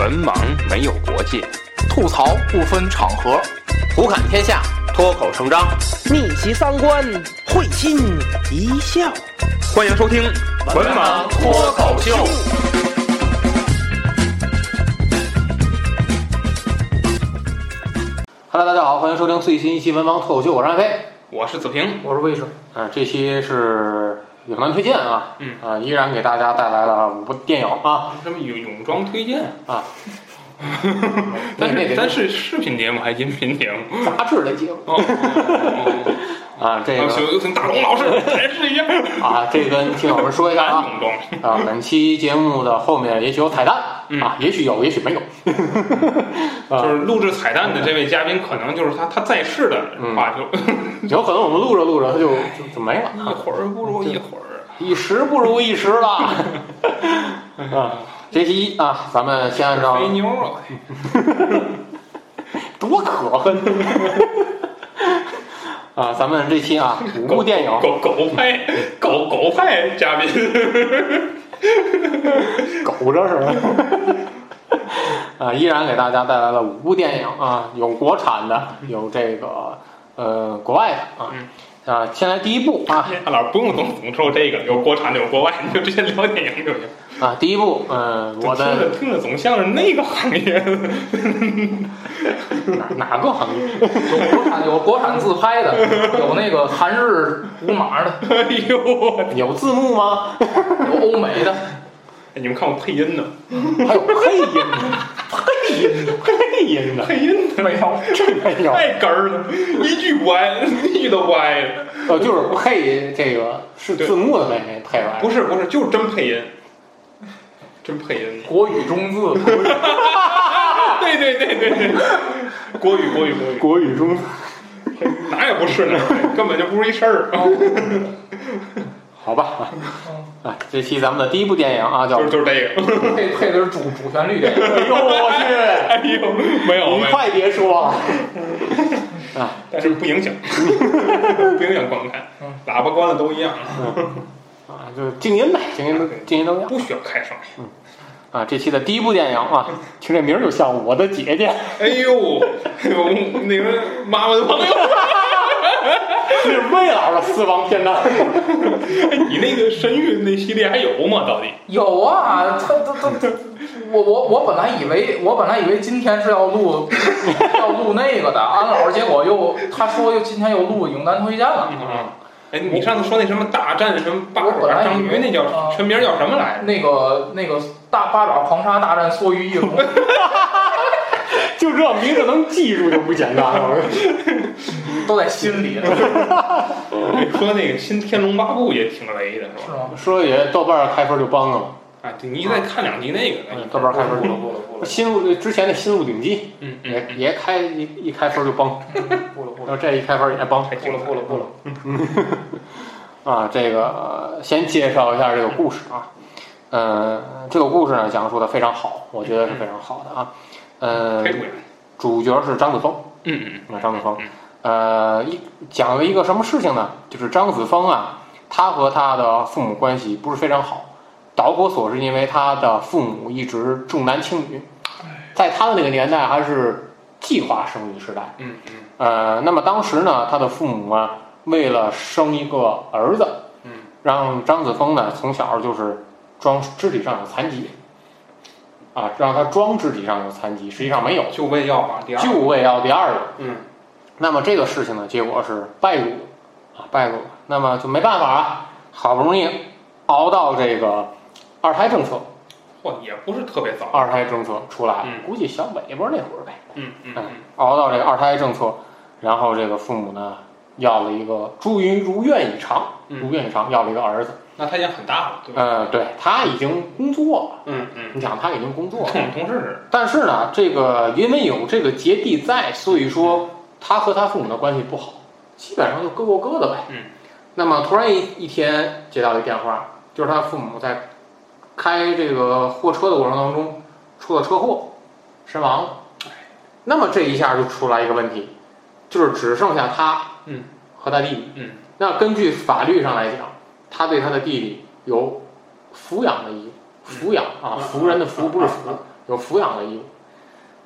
文盲没有国界，吐槽不分场合，胡侃天下，脱口成章，逆袭三观，会心一笑。欢迎收听《文盲脱口秀》。Hello，大家好，欢迎收听最新一期《文盲脱口秀》，我是安飞。我是子平，我是魏生，嗯、这期是影坛推荐啊，嗯啊、依然给大家带来了五部电影啊什么泳泳装推荐？啊，咱那得是咱是视频节目还是音频节目？杂志类节目哦，哦啊，这哦个有请大龙老师 解释一下。啊，这跟听友们说一下啊。啊，本期节目的后面也许有彩蛋、嗯啊，也许有，也许没有。啊就是录制彩蛋的这位嘉宾，可能就是他他在世的嗯话就有可能我们录着录着他就就就没了，一会儿不如一会儿。一时不如一时了。啊，这期啊，咱们先按照肥妞啊，多可恨 啊！咱们这期啊，五部电影，狗狗派狗狗派嘉宾，狗着是吧？啊，依然给大家带来了五部电影啊，有国产的，有这个呃国外的啊。啊，先来第一部啊 大老师不用总总说这个，有国产的有国外，你就直接聊电影就行。啊，第一部，嗯、我听的着听着总像是那个行业。哪哪个行业？有国产有国产自拍的，有那个韩日无码的，哎呦！有字幕吗？有欧美的，哎你们看过配音呢？还有 配音呢？配音呢？配音呢？配音呢？没有，这没有。太哏儿了，一句不挨，一句都不挨。呃，就是配这个是字幕的没没配完。不是不是，就是真配音，真配音。国语中字，对对对对对，国语国语国语，国语中哪也不是呢，根本就不是一事儿。好吧，啊，这期咱们的第一部电影啊，叫就是就是这个。配配的是主主旋律电影，哎呦我去，哎呦，没有你快别说了啊！但是不影响，不影响观看，喇叭关了都一样，啊，就是静音呗，静音都静音都一样。不需要开声。啊。这期的第一部电影啊，听这名儿就像我的姐姐，哎呦，有那个妈妈的朋友，是魏老的私房片段。哎 你那个神域那系列还有吗？到底？有啊，他他他，我我我本来以为我本来以为今天是要录 要录那个的，安老师结果又他说又今天又录影单推荐了，哎，你上次说那什么大战什么八爪章鱼，那叫啊全名叫什么来着？那个那个大八爪狂鲨大战梭鱼翼龙，就这名字能记住就不简单了。都在心里呢，说那个新《天龙八部》也挺雷的，是吧？说也豆瓣儿开分就崩了嘛，啊，对你再看两集那个，嗯豆瓣儿开分就不了不了不了新入之前那新入顶记嗯嗯也也开一一开分就崩，不了不了然后这一开分也崩。不了不了不了啊，这个呃先介绍一下这个故事啊，呃，这个故事呢讲述的非常好，我觉得是非常好的啊，呃。主角是张子枫，嗯嗯啊，张子枫，呃，一讲了一个什么事情呢？就是张子枫啊，他和他的父母关系不是非常好，导火索是因为他的父母一直重男轻女，在他的那个年代还是计划生育时代，嗯嗯。呃，那么当时呢，他的父母啊，为了生一个儿子，嗯，让张子枫呢从小就是装肢体上有残疾，啊，让他装肢体上有残疾，实际上没有，就为要把第二，就为要第二个。嗯，那么这个事情呢，结果是败露啊，败露了。那么就没办法啊，好不容易熬到这个二胎政策，嚯，也不是特别早。二胎政策出来，嗯估计小尾巴那会儿呗。嗯嗯嗯，熬到这个二胎政策，然后这个父母呢要了一个终于如愿以偿，嗯如愿以偿要了一个儿子。那他已经很大了，对吧？呃，对他已经工作了，嗯嗯，你想他已经工作了，跟我们同事似但是呢，这个因为有这个结弟在，所以说他和他父母的关系不好，基本上就各过各的呗。嗯。那么突然一一天接到一个电话，就是他父母在开这个货车的过程当中出了车祸，身亡了。那么这一下就出来一个问题，就是只剩下他，嗯，和他弟弟，嗯。那根据法律上来讲，他对他的弟弟有抚养的义务，抚养啊，嗯服人的服不是福，有抚养的义务。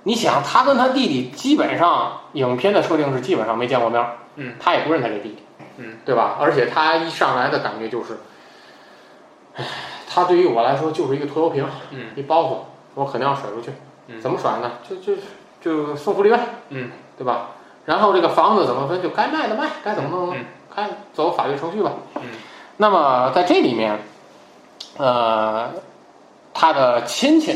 你想，他跟他弟弟基本上影片的设定是基本上没见过面儿，嗯，他也不认他这弟弟，嗯，对吧？而且他一上来的感觉就是，唉，他对于我来说就是一个拖油瓶，嗯，一包袱，我肯定要甩出去，嗯怎么甩呢？就就就送福利呗，嗯，对吧？然后这个房子怎么分，就该卖的卖，该怎么弄嗯该走法律程序吧，嗯。那么在这里面，呃，他的亲戚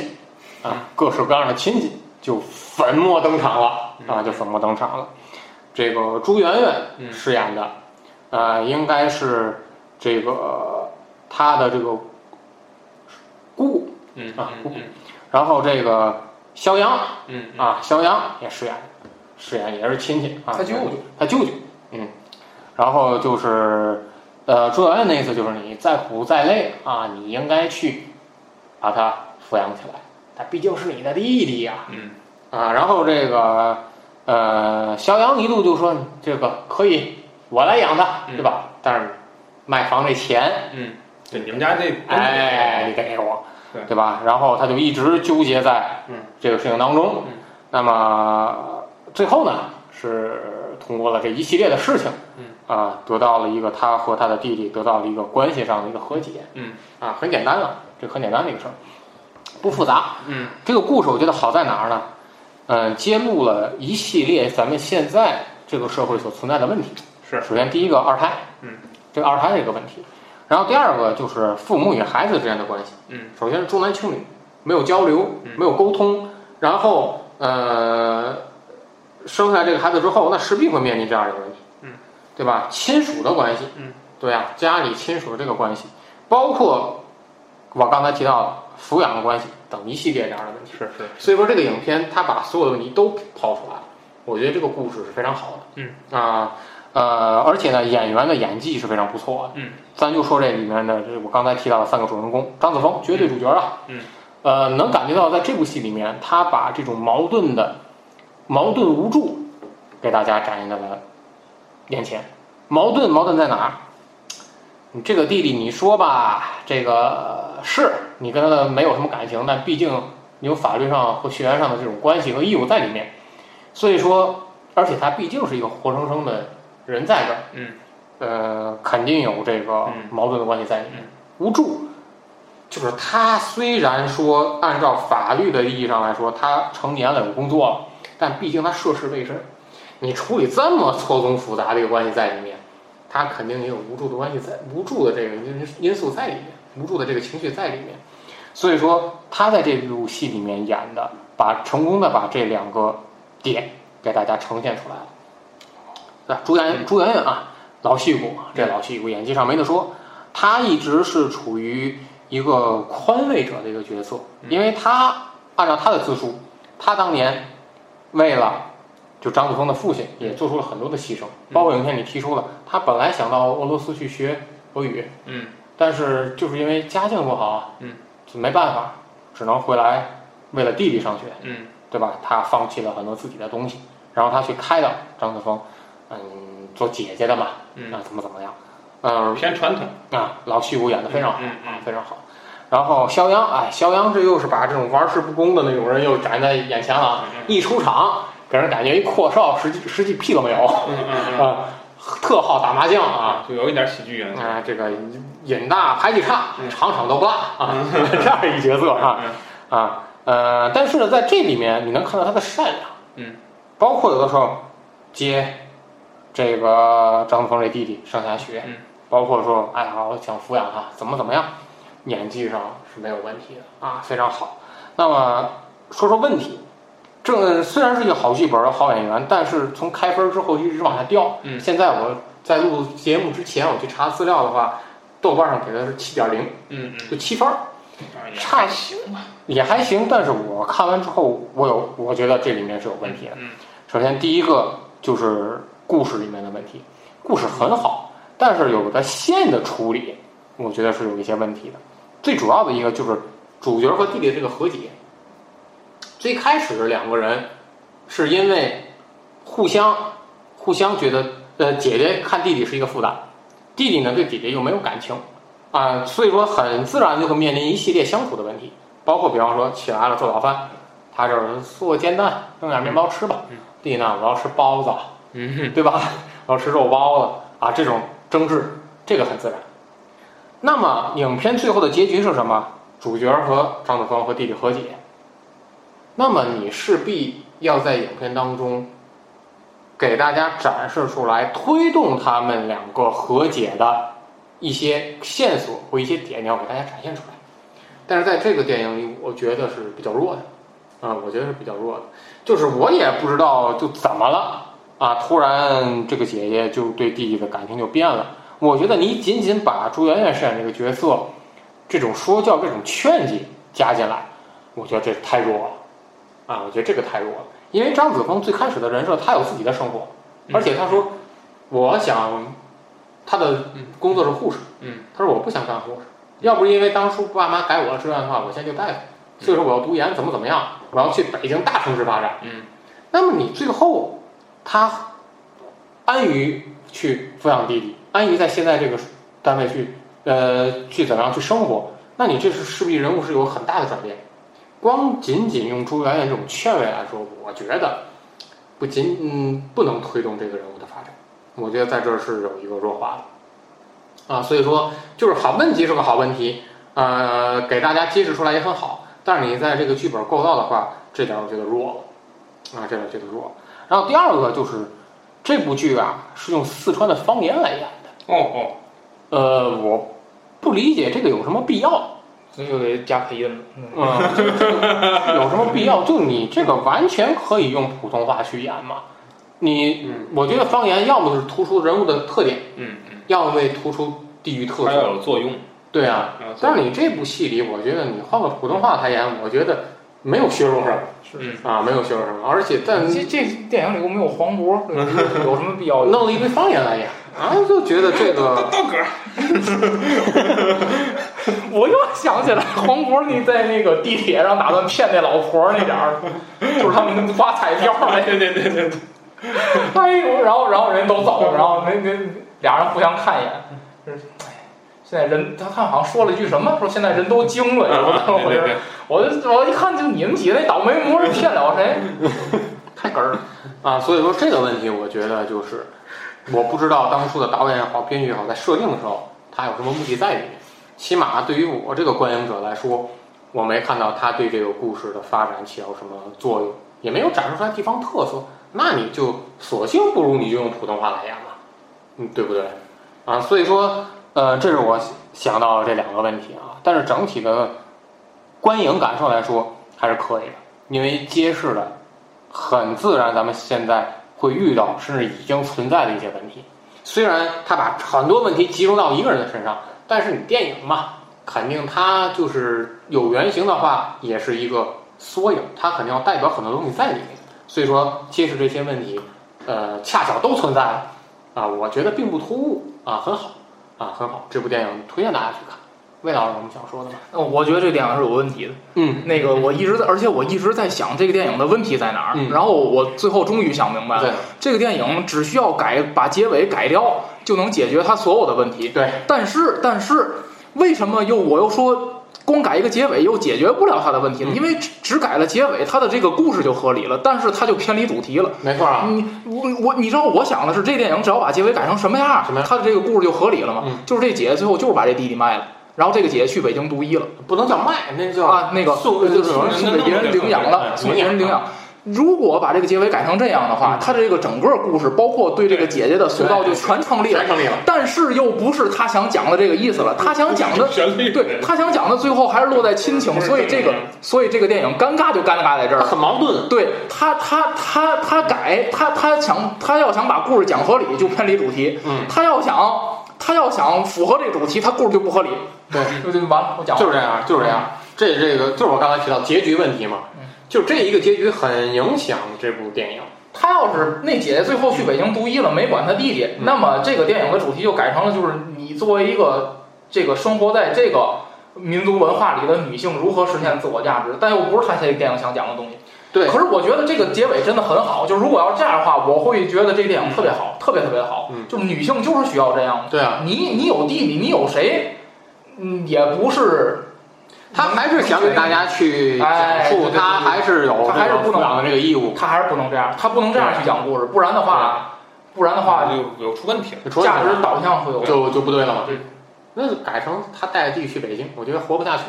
嗯啊，各式各样的亲戚就粉墨登场了嗯。啊，就粉墨登场了。这个朱媛媛嗯。饰演的，呃，应该是这个他的这个姑姑，嗯啊姑然后这个肖央嗯。啊，肖央也饰演，饰演也是亲戚啊，他舅舅，他舅舅，嗯，然后就是，呃，朱媛媛的意思就是你再苦再累啊，你应该去把他抚养起来，他毕竟是你的弟弟呀、嗯啊，然后这个，呃，肖阳一度就说这个可以我来养他，嗯对吧？但是卖房这钱，嗯，对，你们家这哎，你得给我，对对吧？然后他就一直纠结在嗯这个事情当中。嗯那么最后呢，是通过了这一系列的事情，嗯啊，得到了一个他和他的弟弟得到了一个关系上的一个和解。嗯啊，很简单了，这很简单的一个事儿，不复杂。嗯这个故事我觉得好在哪儿呢？嗯、揭露了一系列咱们现在这个社会所存在的问题。是首先第一个二胎，嗯，这个二胎的一个问题，然后第二个就是父母与孩子之间的关系。嗯，首先是重男轻女，没有交流，嗯没有沟通，然后呃，生下这个孩子之后，那势必会面临这样一个问题，嗯，对吧？亲属的关系，嗯，对呀、家里亲属的这个关系，包括我刚才提到的抚养的关系等一系列这样的问题。是是所以说这个影片它把所有的问题都抛出来了，我觉得这个故事是非常好的。嗯啊呃，而且呢，演员的演技是非常不错的。嗯，咱就说这里面的，这我刚才提到的三个主人公，张子枫绝对主角啊。嗯，呃，能感觉到在这部戏里面，他把这种矛盾的矛盾无助给大家展现在了眼前。矛盾矛盾在哪儿？你这个弟弟，你说吧，这个是你跟他没有什么感情，但毕竟你有法律上和血缘上的这种关系和义务在里面，所以说，而且他毕竟是一个活生生的人在这儿，嗯，呃，肯定有这个嗯矛盾的关系在里面，无助。就是他虽然说按照法律的意义上来说，他成年了有工作了，但毕竟他涉世未深，你处理这么错综复杂的一个关系在里面，他肯定也有无助的关系在，无助的这个因因素在里面，无助的这个情绪在里面。所以说他在这部戏里面演的，把成功的把这两个点给大家呈现出来了。对吧，朱媛朱媛媛啊，老戏骨，这老戏骨演技上没得说，他一直是处于一个宽慰者的一个角色，因为他按照他的自述，他当年为了就张子枫的父亲也做出了很多的牺牲，包括影片里提出了他本来想到俄罗斯去学俄语，嗯但是就是因为家境不好啊，嗯，就没办法，只能回来为了弟弟上学，嗯对吧？他放弃了很多自己的东西，然后他去开导张子枫，嗯，做姐姐的嘛，嗯啊，怎么怎么样，嗯偏传统，啊，老戏骨演的非常好，嗯嗯啊，非常好。然后肖央，哎，肖央这又是把这种玩世不恭的那种人又展在眼前了一出场给人感觉一阔少，实际实际屁都没有嗯嗯 啊，特好打麻将啊，啊，就有一点喜剧元素，啊，这个瘾大排气差，嗯。场场都不落啊，这样一个角色啊嗯。啊呃，但是呢，在这里面你能看到他的善良，嗯，包括有的时候接这个张子枫这弟弟上下学，嗯，包括说哎呀，我想抚养他，怎么怎么样，演技上是没有问题的啊，非常好。那么说说问题，这虽然是一个好剧本、好演员，但是从开分之后一直往下掉。嗯现在我在录节目之前，我去查资料的话，豆瓣上给的是七点零，嗯嗯就七分儿，差行吧，也还行。但是我看完之后，我有我觉得这里面是有问题的。嗯首先第一个就是故事里面的问题，故事很好，但是有的线的处理，我觉得是有一些问题的。最主要的一个就是主角和弟弟这个和解。最开始两个人是因为互相互相觉得，呃，姐姐看弟弟是一个负担，弟弟呢对姐姐又没有感情，啊、所以说很自然就会面临一系列相处的问题，包括比方说起来了做早饭，他就是做煎蛋，弄点面包吃吧嗯。弟呢，我要吃包子，嗯对吧？我要吃肉包子啊，这种争执，这个很自然。那么影片最后的结局是什么？主角和张子枫和弟弟和解。那么你势必要在影片当中给大家展示出来，推动他们两个和解的一些线索或一些点，你要给大家展现出来。但是在这个电影里，我觉得是比较弱的，啊、我觉得是比较弱的。就是我也不知道就怎么了啊，突然这个姐姐就对弟弟的感情就变了。我觉得你仅仅把朱媛媛饰演这个角色，这种说教、这种劝解加进来，我觉得这太弱了啊！我觉得这个太弱了，因为张子枫最开始的人设，他有自己的生活，嗯而且他说，我想他的工作是护士，嗯，他说我不想干护士，要不是因为当初爸妈改我的志愿的话，我现在就大夫，所以说我要读研，怎么怎么样，我要去北京大城市发展。嗯，那么你最后他安于去抚养弟弟，安于在现在这个单位去呃去怎么样去生活，那你这是势必人物是有很大的转变。光仅仅用朱媛媛这种劝慰来说，我觉得不仅嗯不能推动这个人物的发展，我觉得在这儿是有一个弱化的啊，所以说就是好问题是个好问题，呃，给大家揭示出来也很好，但是你在这个剧本构造的话，这点儿我觉得弱了啊，这点儿觉得弱。然后第二个就是这部剧啊是用四川的方言来演的，哦哦，呃，我不理解这个有什么必要。所以就得加配音了。嗯 有什么必要？就你这个完全可以用普通话去演嘛。你，我觉得方言要么是突出人物的特点，嗯嗯，要么为突出地域特它要色。有作用。对啊，但是你这部戏里，我觉得你换个普通话来演，我觉得没有削弱什么是啊，没有削弱什么。而且但这这电影里又没有黄渤，有什么必要？弄了一堆方言来演啊，就觉得这个 道哥，我又想起来黄渤那在那个地铁上打算骗那老婆那点儿，就是他们发彩票那 对对对对对，哎呦，然后然后人都走了，然后那那俩人互相看一眼，就是哎，现在人他他好像说了一句什么，说现在人都精了，我当时对对对，我就我一看就你们几个那倒霉魔是骗了谁？太哏儿了。啊，所以说这个问题，我觉得就是我不知道当初的导演也好，编剧也好，在设定的时候他有什么目的在里面。起码对于我这个观影者来说，我没看到他对这个故事的发展起到什么作用，也没有展示出来地方特色。那你就索性不如你就用普通话来演吧，嗯，对不对？啊，所以说，呃，这是我想到的这两个问题啊。但是整体的观影感受来说还是可以的，因为揭示了很自然咱们现在会遇到甚至已经存在的一些问题。虽然他把很多问题集中到一个人的身上，但是你电影嘛，肯定它就是有原型的话，也是一个缩影，它肯定要代表很多东西在里面。所以说，揭示这些问题，呃，恰巧都存在了啊，我觉得并不突兀啊，很好啊，很好。这部电影推荐大家去看。魏老师有什么想说的吗？呃我觉得这电影是有问题的。嗯，那个我一直在，而且我一直在想这个电影的问题在哪儿。嗯然后我最后终于想明白对了，这个电影只需要改把结尾改掉，就能解决它所有的问题。对，但是但是为什么又我又说光改一个结尾又解决不了它的问题呢？嗯因为只只改了结尾，它的这个故事就合理了，但是它就偏离主题了。没错啊。你我我你知道我想的是，这电影只要把结尾改成什么样儿什么样，它的这个故事就合理了嘛？嗯就是这姐姐最后就是把这弟弟卖了，然后这个姐姐去北京读医了。不能叫卖，那叫啊，那个送就是送给别人领养了，送给别人领养。如果把这个结尾改成这样的话，他这个整个故事，包括对这个姐姐的塑造就全成立了全。成立了。但是又不是他想讲的这个意思了，他想讲的，对他想讲的最后还是落在亲情，所以这个，所以这个电影尴尬就尴尬在这儿了。很矛盾。对他，他他他改，他他想他要想把故事讲合理，就偏离主题；嗯，他要想他要想符合这主题，他故事就不合理。对，就就完了，我讲就是这样，就是这样。这这个就是我刚才提到结局问题嘛，就这一个结局很影响这部电影。他要是那姐姐最后去北京读医了，没管他弟弟，嗯那么这个电影的主题就改成了，就是你作为一个这个生活在这个民族文化里的女性如何实现自我价值，但又不是他这个电影想讲的东西。对可是我觉得这个结尾真的很好，就是如果要是这样的话，我会觉得这个电影特别好，特别特别好。嗯就是女性就是需要这样的。对啊，你你有弟弟，你有谁，嗯，也不是他还是想给大家去讲述，他还是有他还是不能这个抚养的这个义务。他还是不能这样，他不能这样去讲故事，不然的话，不然的话，就有出问题价值导向会有。就就不对了嘛。对，那改成他带着弟弟去北京，我觉得活不下去。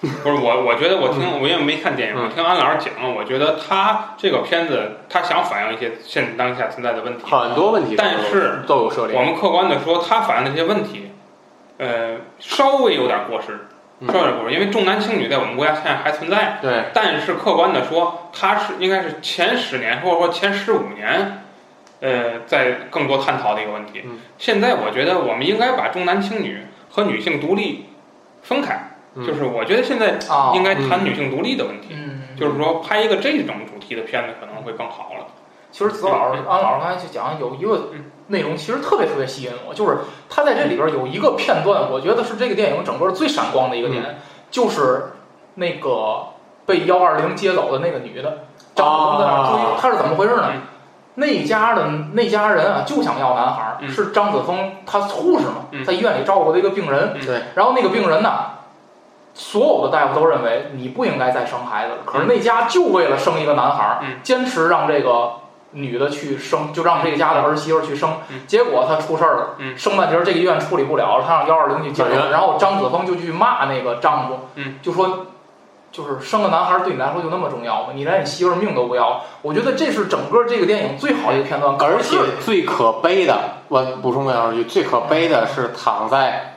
不是我，我觉得我听我也没看电影，嗯我听安老师讲，我觉得他这个片子他想反映一些现当下存在的问题，很多问题但是都有涉猎我。们客观的说，他反映的这些问题，呃，稍微有点过时，嗯稍微有点过时，因为重男轻女在我们国家现在还存在，对，但是客观的说，他是应该是前十年或者说前十五年，呃，在更多探讨的一个问题。嗯现在我觉得我们应该把重男轻女和女性独立分开，嗯就是我觉得现在啊，应该谈女性独立的问题，嗯，就是说拍一个这种主题的片子可能会更好了。其实子老师、安老师刚才就讲有一个内容，其实特别特别吸引我，就是他在这里边有一个片段，我觉得是这个电影整个最闪光的一个点，就是那个被幺二零接走的那个女的，张子枫在那儿追，啊她是怎么回事呢嗯？那家的那家人啊，就想要男孩是张子枫他护士嘛，嗯。在医院里照顾的一个病人，嗯。对，然后那个病人呢，所有的大夫都认为你不应该再生孩子了，可是那家就为了生一个男孩儿，嗯坚持让这个女的去生，就让这个家的儿媳妇去生，嗯结果她出事儿了，嗯生半截儿这个医院处理不了了，她让幺二零去接然后张子枫就去骂那个丈夫，嗯就说。就是生个男孩儿对你来说就那么重要吗？你连你媳妇儿命都不要？我觉得这是整个这个电影最好的一个片段，而且最可悲的，我补充两句，最可悲的是躺在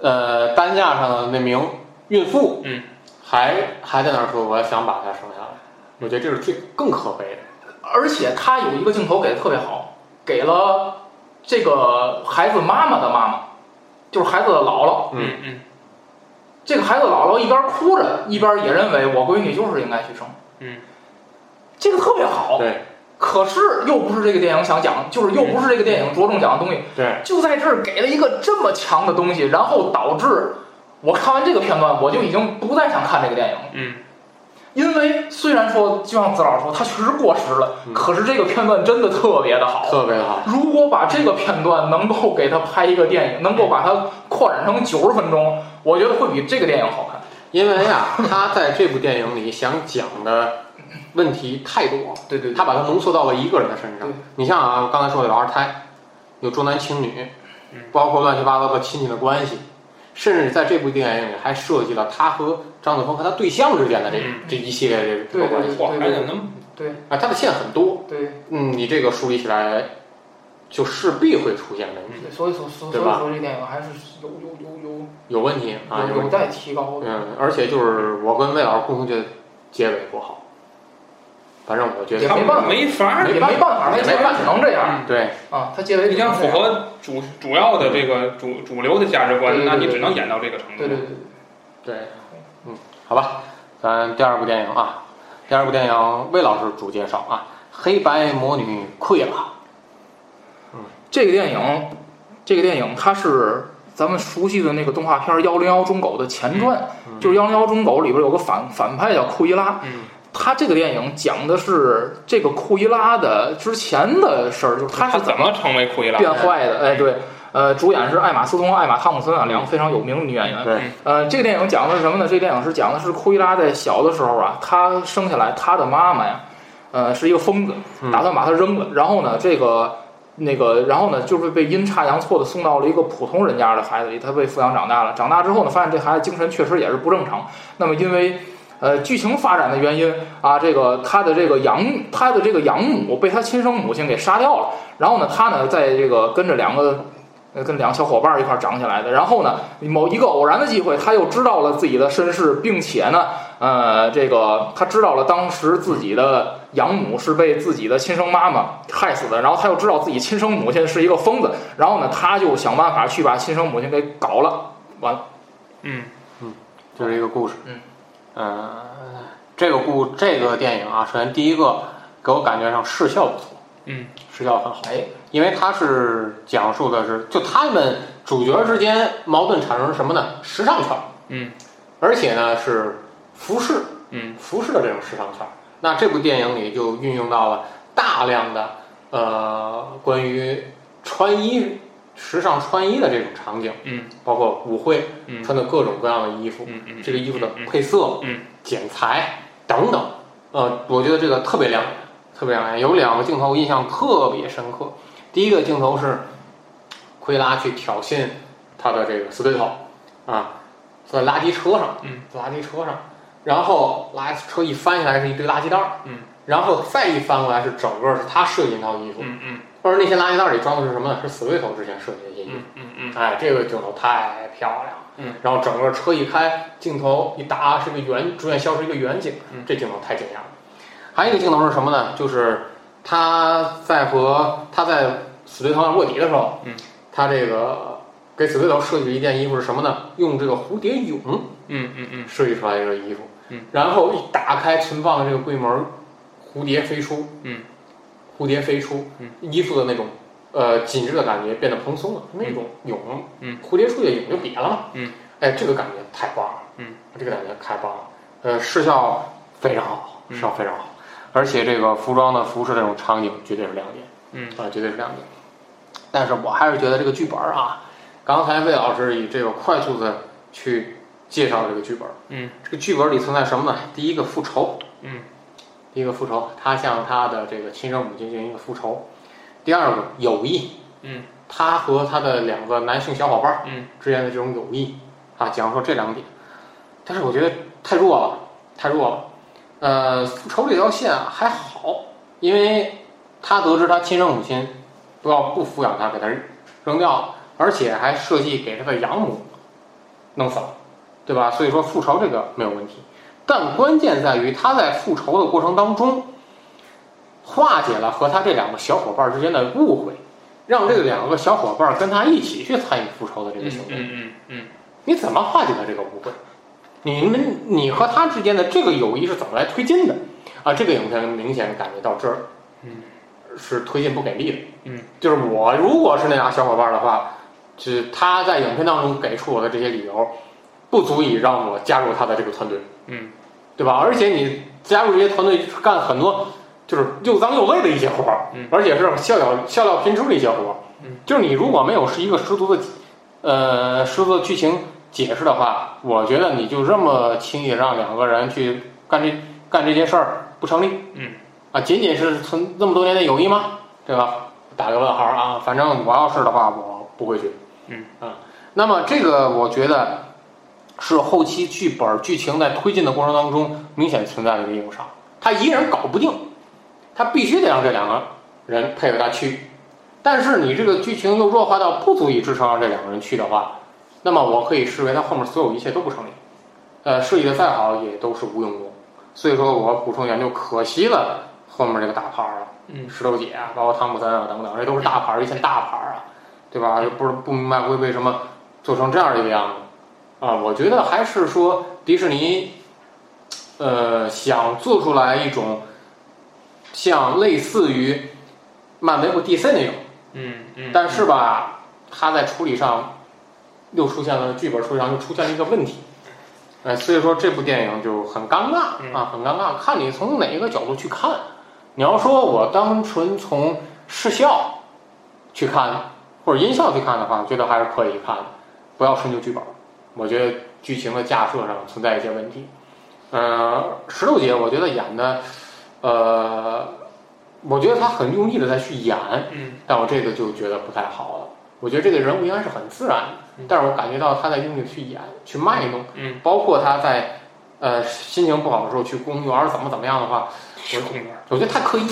呃担架上的那名孕妇，嗯，还还在那儿说我想把他生下来，我觉得这是最更可悲的。而且他有一个镜头给的特别好，给了这个孩子妈妈的妈妈，就是孩子的姥姥。嗯嗯这个孩子姥姥一边哭着，一边也认为我闺女就是应该去生。嗯，这个特别好。对可是又不是这个电影想讲，就是又不是这个电影着重讲的东西，对，就在这儿给了一个这么强的东西，然后导致我看完这个片段，我就已经不再想看这个电影了。嗯因为虽然说，就像子老师说，它确实过时了，嗯可是这个片段真的特别的好。特别好。如果把这个片段能够给他拍一个电影，能够把它扩展成九十分钟，我觉得会比这个电影好看。因为啊，他在这部电影里想讲的问题太多，对对他把它浓缩到了一个人的身上。你像啊，我刚才说的有二胎，有重男轻女嗯，包括乱七八糟的亲戚的关系，甚至在这部电影里还涉及了他和张子枫和他对象之间的这嗯。这一系列的这对对个关系。嚯，还有那么对。啊，他的线很多，对。嗯，你这个梳理起来，就势必会出现问题，对，所以说所所以说这电影还是有有有有有问题啊，有待提高的。嗯，而且就是我跟魏老师共同觉得结尾不好，反正我觉得他也没办法没法儿，也没办法，他结尾只能这样对，啊，他结尾你。符合主主要的这个主主流的价值观，那你只能演到这个程度。对对对对，嗯，好吧，咱第二部电影啊，第二部电影魏老师主介绍啊，《黑白魔女溃了这个电影，这个电影它是咱们熟悉的那个动画片《幺零幺忠狗》的前传，嗯就是《幺零幺忠狗》里边有个反反派叫库伊拉。嗯，他这个电影讲的是这个库伊拉的之前的事儿，就是他是怎么成为库伊拉？变坏的。哎，对，呃，主演是艾玛斯通、艾玛汤姆森啊，两个非常有名的女演员。对，呃，这个电影讲的是什么呢？这个电影是讲的是库伊拉在小的时候啊，她生下来，她的妈妈呀，呃，是一个疯子，嗯打算把她扔了。然后呢，这个那个，然后呢，就是被阴差阳错的送到了一个普通人家的孩子里，她被抚养长大了。长大之后呢，发现这孩子精神确实也是不正常。那么因为呃剧情发展的原因啊，这个他的这个养他的这个养母被他亲生母亲给杀掉了。然后呢，他呢在这个跟着两个。呃，跟两个小伙伴儿一块儿长起来的。然后呢，某一个偶然的机会，他又知道了自己的身世，并且呢，呃，这个他知道了当时自己的养母是被自己的亲生妈妈害死的，然后他又知道自己亲生母亲是一个疯子，然后呢，他就想办法去把亲生母亲给搞了，完了，嗯，就是一个故事。嗯，呃，这个故这个电影啊，首先第一个给我感觉上视效不错，嗯，视效很好，哎，因为它是讲述的是就他们主角之间矛盾产生什么呢？时尚圈，嗯，而且呢是服饰，嗯，服饰的这种时尚圈。那这部电影里就运用到了大量的呃关于穿衣时尚穿衣的这种场景，嗯，包括舞会嗯。穿的各种各样的衣服，嗯嗯，这个衣服的嗯配色、嗯剪裁等等，呃，我觉得这个特别亮眼，特别亮眼。有两个镜头印象特别深刻。第一个镜头是奎拉去挑衅他的这个死对头啊，在垃圾车上，嗯，在垃圾车上，然后垃圾车一翻下来是一堆垃圾袋儿，嗯，然后再一翻过来是整个是他设计那套衣服，嗯嗯而那些垃圾袋里装的是什么呢？是死对头之前设计的一些衣服。嗯嗯嗯哎，这个镜头太漂亮了。嗯，然后整个车一开，镜头一打是个远，逐渐消失一个远景。嗯这镜头太惊艳了。还有一个镜头是什么呢？就是他在和他在死对头上卧底的时候，嗯，他这个给死对头设计的一件衣服是什么呢？用这个蝴蝶蛹嗯嗯嗯设计出来一个衣服。嗯，然后一打开存放的这个柜门，蝴蝶飞出。嗯，蝴蝶飞出。嗯，衣服的那种呃紧致的感觉变得蓬松了，那种蛹，嗯，蝴蝶出去蛹就瘪了嘛，嗯，哎，这个感觉太棒了，嗯，这个感觉太棒了，呃，视效非常好，嗯。视效非常好，而且这个服装的服饰这种场景绝对是亮点，嗯。啊，绝对是亮点。但是我还是觉得这个剧本啊，刚才魏老师以这个快速的去介绍这个剧本，嗯，这个剧本里存在什么呢？第一个复仇，嗯，第一个复仇，他向他的这个亲生母亲进行一个复仇。第二个友谊，嗯，他和他的两个男性小伙伴，嗯，之间的这种友谊啊，讲说这两点，但是我觉得太弱了，太弱了。呃，复仇这条线啊还好，因为他得知他亲生母亲不要不抚养他，给他扔掉了，而且还设计给他的养母弄死了，对吧？所以说复仇这个没有问题，但关键在于他在复仇的过程当中，化解了和他这两个小伙伴之间的误会，让这两个小伙伴跟他一起去参与复仇的这个行动。嗯嗯嗯你怎么化解的这个误会？你们你和他之间的这个友谊是怎么来推进的？啊，这个影片明显感觉到这儿，嗯，是推进不给力的。嗯，就是我如果是那俩小伙伴的话，是他在影片当中给出我的这些理由，不足以让我加入他的这个团队，嗯对吧？而且你加入这些团队干很多就是又脏又累的一些活儿，嗯而且是笑料笑料频出的一些活儿，嗯，就是你如果没有是一个十足的，呃，十足的剧情解释的话，我觉得你就这么轻易让两个人去干这干这些事儿不成立，嗯，啊，仅仅是存那么多年的友谊吗？对吧？打个问号啊！反正我要是的话，我不会去，嗯啊，那么这个我觉得是后期剧本剧情在推进的过程当中明显存在的一个硬伤，他一个人搞不定，他必须得让这两个人配合他去。但是你这个剧情又弱化到不足以支撑让这两个人去的话，那么我可以视为他后面所有一切都不成立，呃，设计的再好也都是无用功。所以说我补充一点，就可惜了后面这个大牌儿了，嗯石头姐啊，包括汤姆森啊等等，这都是大牌儿，一线大牌儿啊，对吧？不是不明白会为什么做成这样一个样子啊？我觉得还是说迪士尼，呃，想做出来一种像类似于漫威或 DC 那种。嗯嗯，但是吧，他在处理上又出现了剧本处理上又出现了一个问题，哎，所以说这部电影就很尴尬嗯啊，很尴尬，看你从哪个角度去看。你要说我单纯从视效去看或者音效去看的话，我觉得还是可以看的，不要深究剧本。我觉得剧情的架设上存在一些问题。呃，石头姐，我觉得演的，呃，我觉得她很用力的在去演，嗯但我这个就觉得不太好了。我觉得这个人物应该是很自然的嗯，但是我感觉到她在用力的去演、去卖弄，嗯，包括她在呃心情不好的时候去公园儿怎么怎么样的话，去公园，我觉得太刻意，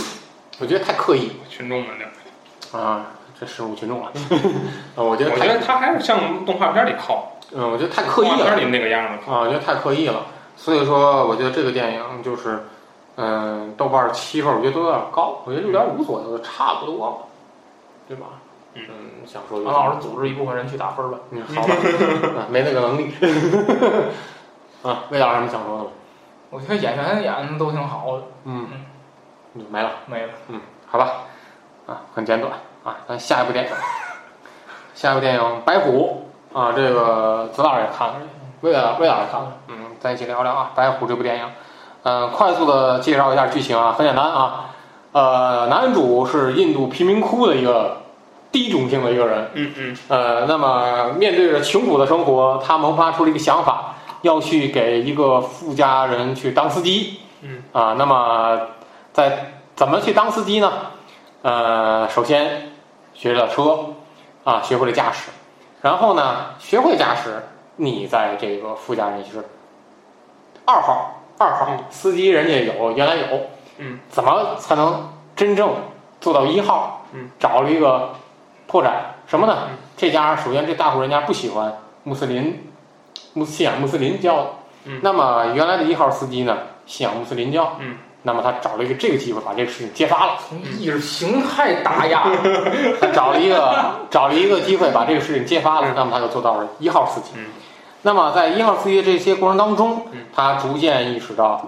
我觉得太刻意群众们的，啊，这失误群众了。呃我觉得太，我觉得他还是向动画片里靠，嗯，我觉得太刻意了动画片里那个样子。啊，我觉得太刻意了。所以说，我觉得这个电影就是，嗯，豆瓣儿七分，我觉得都有点高，我觉得六点五左右就差不多了，对吧？嗯想说王老师组织一部分人去打分吧。嗯，好吧，啊没那个能力。啊，魏老师，什么想说的吗？我觉得演员演的都挺好的，嗯，嗯没了。没了。嗯好吧，啊，很简短啊。咱下一部电影，下一部电影《白虎》啊，这个子老师也看了，魏老魏老师也看了，嗯，咱一起聊聊啊，《白虎》这部电影。嗯、快速的介绍一下剧情啊，很简单啊。呃，男主是印度贫民窟的一个低种姓的一个人。嗯嗯呃，那么面对着穷苦的生活，他萌发出了一个想法，要去给一个富家人去当司机。嗯啊，那么在怎么去当司机呢？呃，首先学了车，啊，学会了驾驶，然后呢，学会驾驶，你在这个富家人就是二号，二号嗯司机，人家有原来有，嗯，怎么才能真正做到一号？嗯，找了一个破绽，什么呢？嗯。这家首先这大户人家不喜欢穆斯林，穆信仰穆斯林教的，嗯。那么原来的一号司机呢，信仰穆斯林教，嗯，那么他找了一个这个机会把这个事情揭发了。从意识形态打压，他找了一个找了一个机会把这个事情揭发了嗯，那么他就做到了一号司机。嗯那么在一号司机的这些过程当中嗯，他逐渐意识到，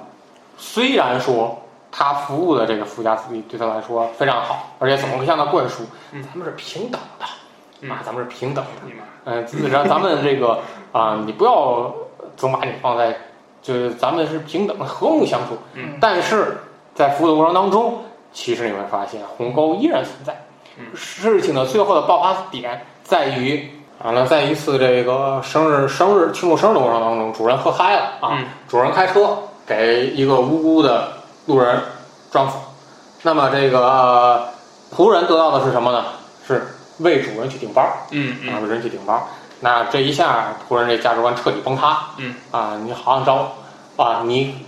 虽然说他服务的这个富家司机对他来说非常好，而且总会向他灌输，嗯咱们是平等的嗯啊，咱们是平等的。嗯，自然咱们这个啊，你不要总把你放在，就是咱们是平等的和睦相处。嗯，但是在服务的过程当中，其实你会发现鸿沟依然存在。嗯事情的最后的爆发点在于。完了，在一次这个生日生日庆祝生日的过程当中，主人喝嗨了啊，嗯主人开车给一个无辜的路人撞死。那么这个、呃仆人得到的是什么呢？是为主人去顶包。嗯为人去顶包。那这一下，仆人这价值观彻底崩塌。嗯，啊，你好像招啊，你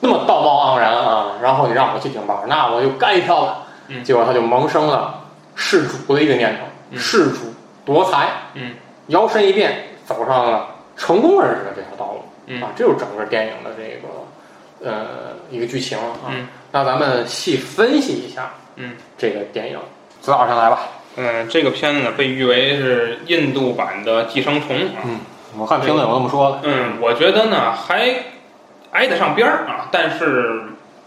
那么道貌岸然啊，然后你让我去顶包，那我就干一票了。嗯结果他就萌生了弑主的一个念头，嗯弑主夺财。嗯，摇身一变，走上了成功人士的这条道路。嗯啊，这就是整个电影的这个呃一个剧情啊。嗯，那咱们细分析一下。嗯，这个电影，子老上来吧。嗯，这个片子呢被誉为是印度版的《寄生虫》啊。嗯，我看评论有这么说的。嗯，我觉得呢还挨得上边儿啊，但是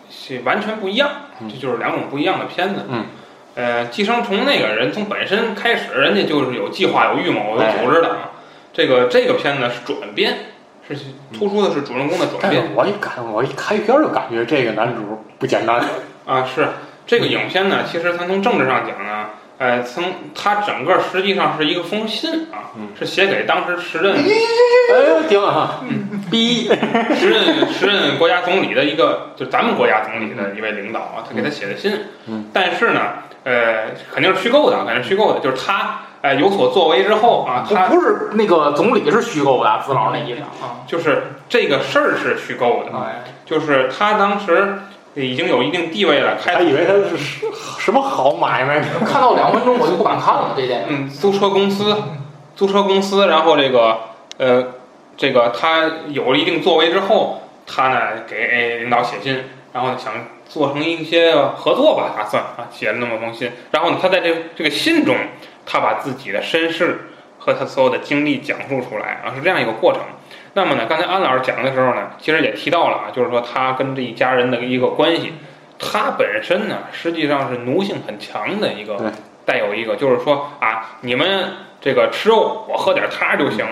是完全不一样，嗯这就是两种不一样的片子。嗯，呃，寄生虫那个人从本身开始，人家就是有计划、有预谋、有哎组织的啊。这个这个片子呢是转变，是突出的是主人公的转变我一感，我一开篇就感觉这个男主不简单。啊。是这个影片呢，其实咱从政治上讲呢。呃，从他整个实际上是一个封信啊，嗯是写给当时时任哎，停啊！逼，时任时任国家总理的一个，就咱们国家总理的一位领导啊，他给他写的信。嗯。但是呢，呃，肯定是虚构的，肯定是虚构的，就是他哎有所作为之后啊，他不不是那个总理是虚构的，子老那意思啊。就是这个事儿是虚构的，哎，就是他当时已经有一定地位了，开还以为他是什么好买卖呢？看到两分钟我就不敢看了这电影。嗯租车公司，租车公司，然后这个呃这个他有了一定作为之后，他呢给领导写信，然后呢想做成一些合作吧，打算啊写了那么封信，然后呢他在这这个信中，他把自己的身世和他所有的经历讲述出来啊，是这样一个过程。那么呢，刚才安老师讲的时候呢，其实也提到了啊，就是说他跟这一家人的一个关系，他本身呢实际上是奴性很强的一个，带有一个就是说啊，你们这个吃肉，我喝点汤就行。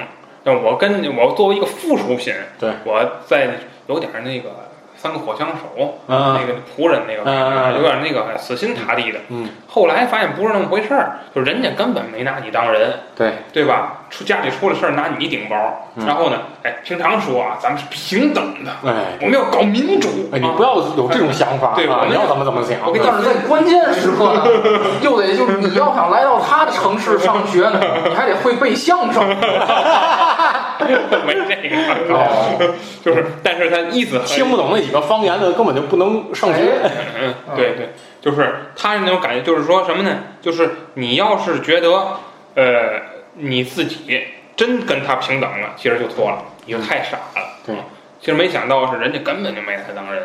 那我跟我作为一个附属品，对我在有点那个三个火枪手，啊那个仆人那个，有点那个死心塌地的。嗯，后来发现不是那么回事儿，就人家根本没拿你当人，对，对吧？出家里出了事儿拿你顶包，嗯然后呢，哎，平常说啊，咱们是平等的，哎，我们要搞民主。哎，你啊不要有这种想法啊！对吧你要怎么怎么想。我跟但是在关键时刻呢，又得就是你要想来到他的城市上学呢，你还得会背相声。没这个，就是，但是他意思听不懂那几个方言的，根本就不能上学。嗯，对对，就是他是那种感觉，就是说什么呢？就是你要是觉得，呃，你自己真跟他平等了，其实就错了，你就太傻了。对啊，其实没想到是人家根本就没他当人。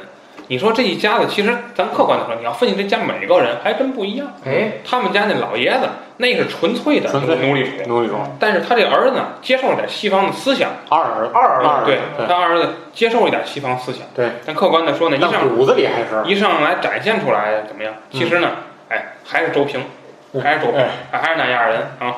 你说这一家子，其实咱客观的说，你要分析这家每个人还真不一样。哎，他们家那老爷子那是纯粹的奴隶主，奴隶主，但是他这儿子呢，接受了点西方的思想，二儿二二儿对对他儿子接受了一点西方思想。对，但客观的说呢，一上骨子里还是一上来展现出来怎么样？其实呢，哎，还是周平，还是周平，还是那样人啊。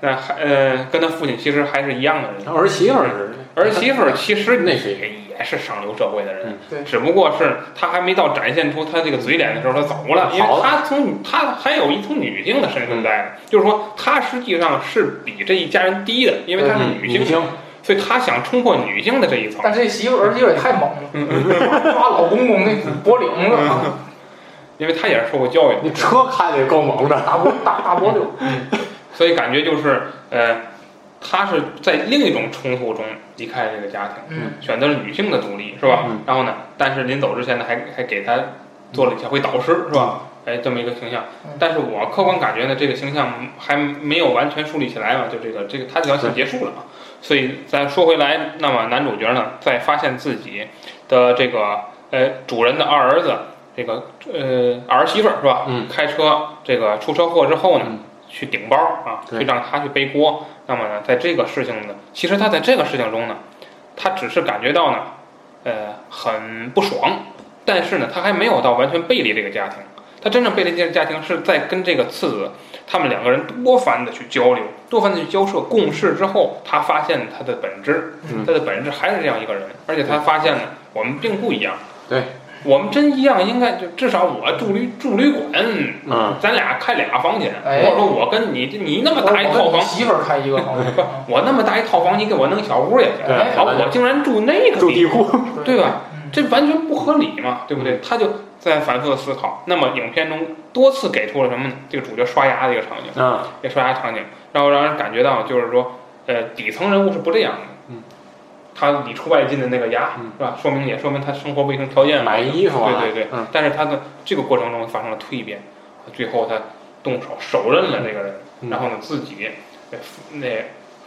那还呃，跟他父亲其实还是一样的人。儿媳妇儿是。儿媳妇儿其实那是也也也是上流社会的人，只不过是他还没到展现出他这个嘴脸的时候，他走了，因为他从他还有一层女性的身份在呢，就是说他实际上是比这一家人低的，因为他是嗯女性，所以他想冲破女性的这一层。但这媳妇儿儿媳妇儿也太猛了，抓老公公那脖领子啊，因为他也是受过教育的，那车开的也够猛的。大脖大大脖溜，所以感觉就是呃，他是在另一种冲突中离开了这个家庭，嗯，选择了女性的独立，是吧？嗯然后呢，但是临走之前呢，还还给他做了几回导师，是吧？哎，这么一个形象嗯。但是我客观感觉呢，这个形象还没有完全树立起来嘛，就这个这个他这条线结束了嘛。所以再说回来，那么男主角呢，在发现自己的这个呃主人的二儿子，这个呃儿媳妇儿是吧？嗯，开车这个出车祸之后呢，嗯去顶包啊，去让他去背锅。那么呢，在这个事情呢，其实他在这个事情中呢，他只是感觉到呢，呃，很不爽，但是呢，他还没有到完全背离这个家庭。他真正背离这个家庭，是在跟这个次子他们两个人多番的去交流，多番的去交涉、共事之后，他发现他的本质，嗯他的本质还是这样一个人，而且他发现呢，我们并不一样。对，我们真一样，应该就至少我住旅住旅馆，嗯，咱俩开俩房间，哎或者说我跟你你那么大一套房，我跟你媳妇儿开一个房间，我那么大一套房，你给我弄小屋也行。对好，我竟然住那个地住地库，对吧？嗯这完全不合理嘛，对不对？他就在反复的思考。那么影片中多次给出了什么呢？这个主角刷牙的一个场景，嗯，这刷牙场景，然后让人感觉到就是说，呃，底层人物是不这样的。嗯，他里出外进的那个牙，嗯。是吧？说明也说明他生活卫生条件买衣服啊，对对对，嗯，但是他的这个过程中发生了蜕变，最后他动手手刃了这个人，嗯。然后呢自己呃那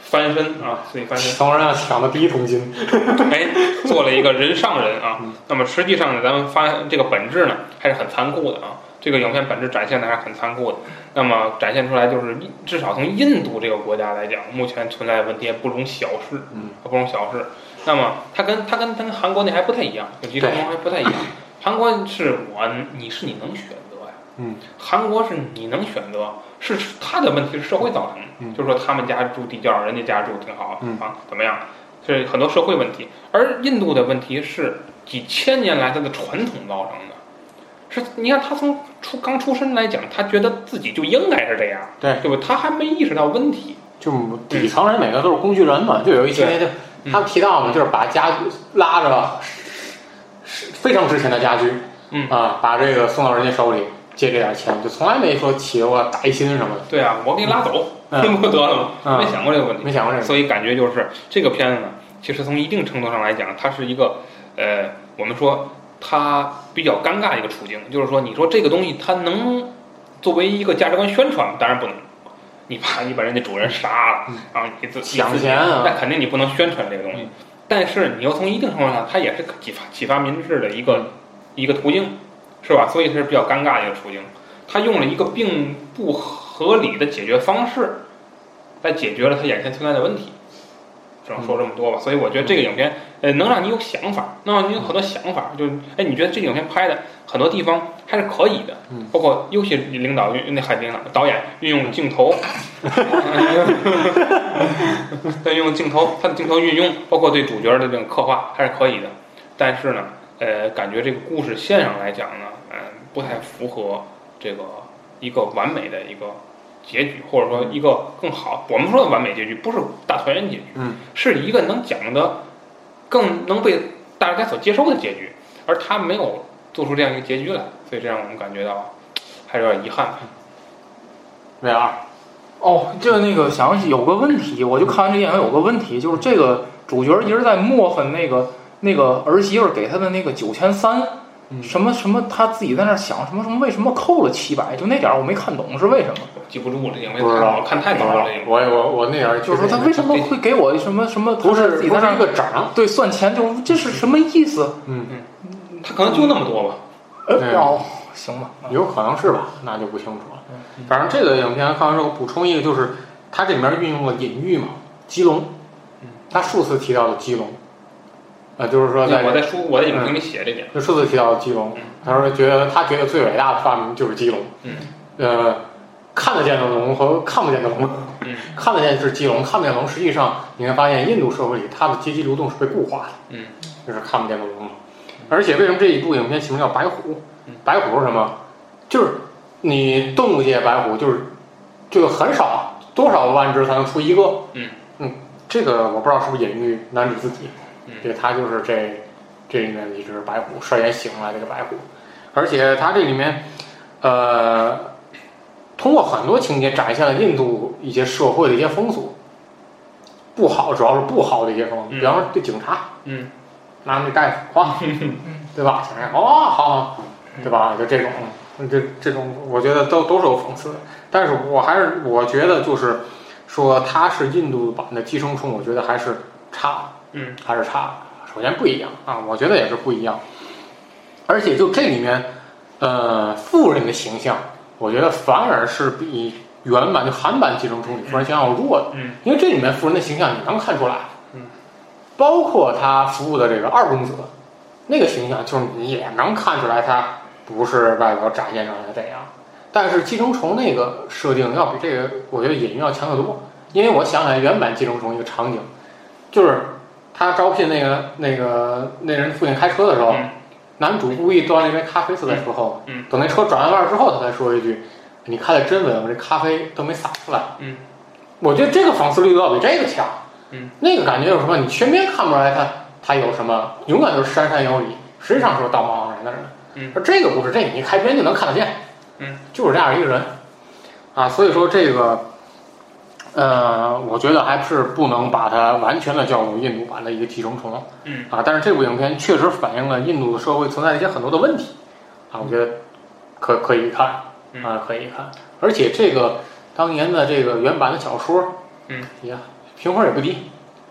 翻身啊，自己翻身，从人家抢的第一桶金，哎，做了一个人上人啊。嗯。那么实际上呢，咱们发现这个本质呢还是很残酷的啊。这个影片本质展现的还是很残酷的。那么展现出来就是，至少从印度这个国家来讲，目前存在的问题也不容小视，嗯，不容小视。那么它跟它跟它跟韩国那还不太一样，跟集中还不太一样。韩国是我你是你能选择呀，嗯，韩国是你能选择，是他的问题是社会造成的，嗯就是说他们家住地窖，人家家住挺好，嗯啊，怎么样？是很多社会问题，而印度的问题是几千年来它的传统造成的。是，你看他从出刚出生来讲，他觉得自己就应该是这样，对对吧？他还没意识到问题。就底层人每个都是工具人嘛，就有一些对就他们提到嘛，就是把家具拉着非常值钱的家具，嗯啊，把这个送到人家手里，借这点钱，就从来没说起过歹心什么的，对啊，我给你拉走，嗯 不得了吗？嗯没想过这个问题。没想过这个，所以感觉就是这个片子呢，其实从一定程度上来讲，它是一个呃，我们说它比较尴尬的一个处境，就是说，你说这个东西它能作为一个价值观宣传吗，当然不能。你把你把人家主人杀了，嗯然后你自抢你自己钱啊那肯定你不能宣传这个东西。但是你要从一定程度上，它也是启发启发民智的一个一个途径，是吧？所以是比较尴尬的一个处境。他用了一个并不合理的解决方式，来解决了他眼前存在的问题。只能说这么多吧。所以我觉得这个影片，呃，能让你有想法，能让你有很多想法。就是，哎，你觉得这个影片拍的很多地方还是可以的，嗯包括尤其领导运那还领导导演运用镜头，运用镜头，他的镜头运用，包括对主角的这种刻画还是可以的。但是呢，呃，感觉这个故事线上来讲呢，嗯、不太符合这个一个完美的一个结局，或者说一个更好。我们说的完美结局，不是大团圆结局，嗯，是一个能讲的更能被大家所接受的结局，而他没有做出这样一个结局来，所以这让我们感觉到还是有点遗憾吧。V 二，哦，就那个想起有个问题，我就看完这电影有个问题，就是这个主角一直在磨痕那个那个儿媳妇给他的那个九千三，嗯什么什么，他自己在那儿想什么什么，为什么扣了七百？就那点儿我没看懂是为什么。记不住了，因为不知道，看太早了，这个我我我那点儿就是说他为什么会给我什么什么？不是不是一自己在那儿个涨，对算钱，就这是什么意思？嗯嗯，他可能就那么多吧。哦，行吧，有可能是吧，那就不清楚了。反正这个影片看完之后，补充一个，就是它这里面运用了隐喻嘛，基隆，他数次提到了基隆，呃，就是说在我在书我在影评里写这点，就数次提到了基隆，他说觉得他觉得最伟大的发明就是基隆，嗯，呃，看得见的龙和看不见的龙，嗯，看得见是基隆，看不见龙，实际上你会发现印度社会里它的阶级流动是被固化的，嗯，就是看不见的龙嘛。而且为什么这一部影片起名叫白虎嗯？白虎是什么？就是你动物界白虎，就是这个很少，多少万只才能出一个。嗯嗯，这个我不知道是不是隐喻男主自己。嗯对，他就是这这里面的一只白虎，率先醒来这个白虎，而且他这里面，呃，通过很多情节展现了印度一些社会的一些风俗，不好，主要是不好的一些风俗，嗯比方说对警察，嗯拿那大夫啊，对吧？警察哦，好好，对吧？就这种，这这种，我觉得都都是有讽刺的。但是我还是我觉得就是说它是印度版的寄生虫，我觉得还是差了。嗯还是差。首先不一样啊，我觉得也是不一样。而且就这里面，呃，富人的形象，我觉得反而是比原版就韩版寄生虫里富人形象要弱的。嗯因为这里面富人的形象你能看出来，嗯，包括他服务的这个二公子，那个形象就是你也能看出来他不是外表展现出来的这样。但是寄生虫那个设定要比这个，我觉得隐喻要强得多。因为我想起来原版寄生虫一个场景，就是他招聘那个那个那人父亲开车的时候，嗯男主故意端了一杯咖啡坐在车后，嗯等那车转完弯之后，他才说一句：“你开的真稳，我这咖啡都没洒出来。”嗯，我觉得这个讽刺力度要比这个强。嗯，那个感觉有什么？你全篇看不出来他他有什么，永远都是彬彬有礼，实际上是个道貌岸然的人。嗯，而这个不是，这个你一开篇就能看得见。嗯，就是这样一个人啊，所以说这个。呃，我觉得还是不能把它完全的叫做印度版的一个寄生虫。嗯啊，但是这部影片确实反映了印度社会存在的一些很多的问题，啊，我觉得可可以看嗯啊，可以看，而且这个当年的这个原版的小说，嗯，呀，评分也不低，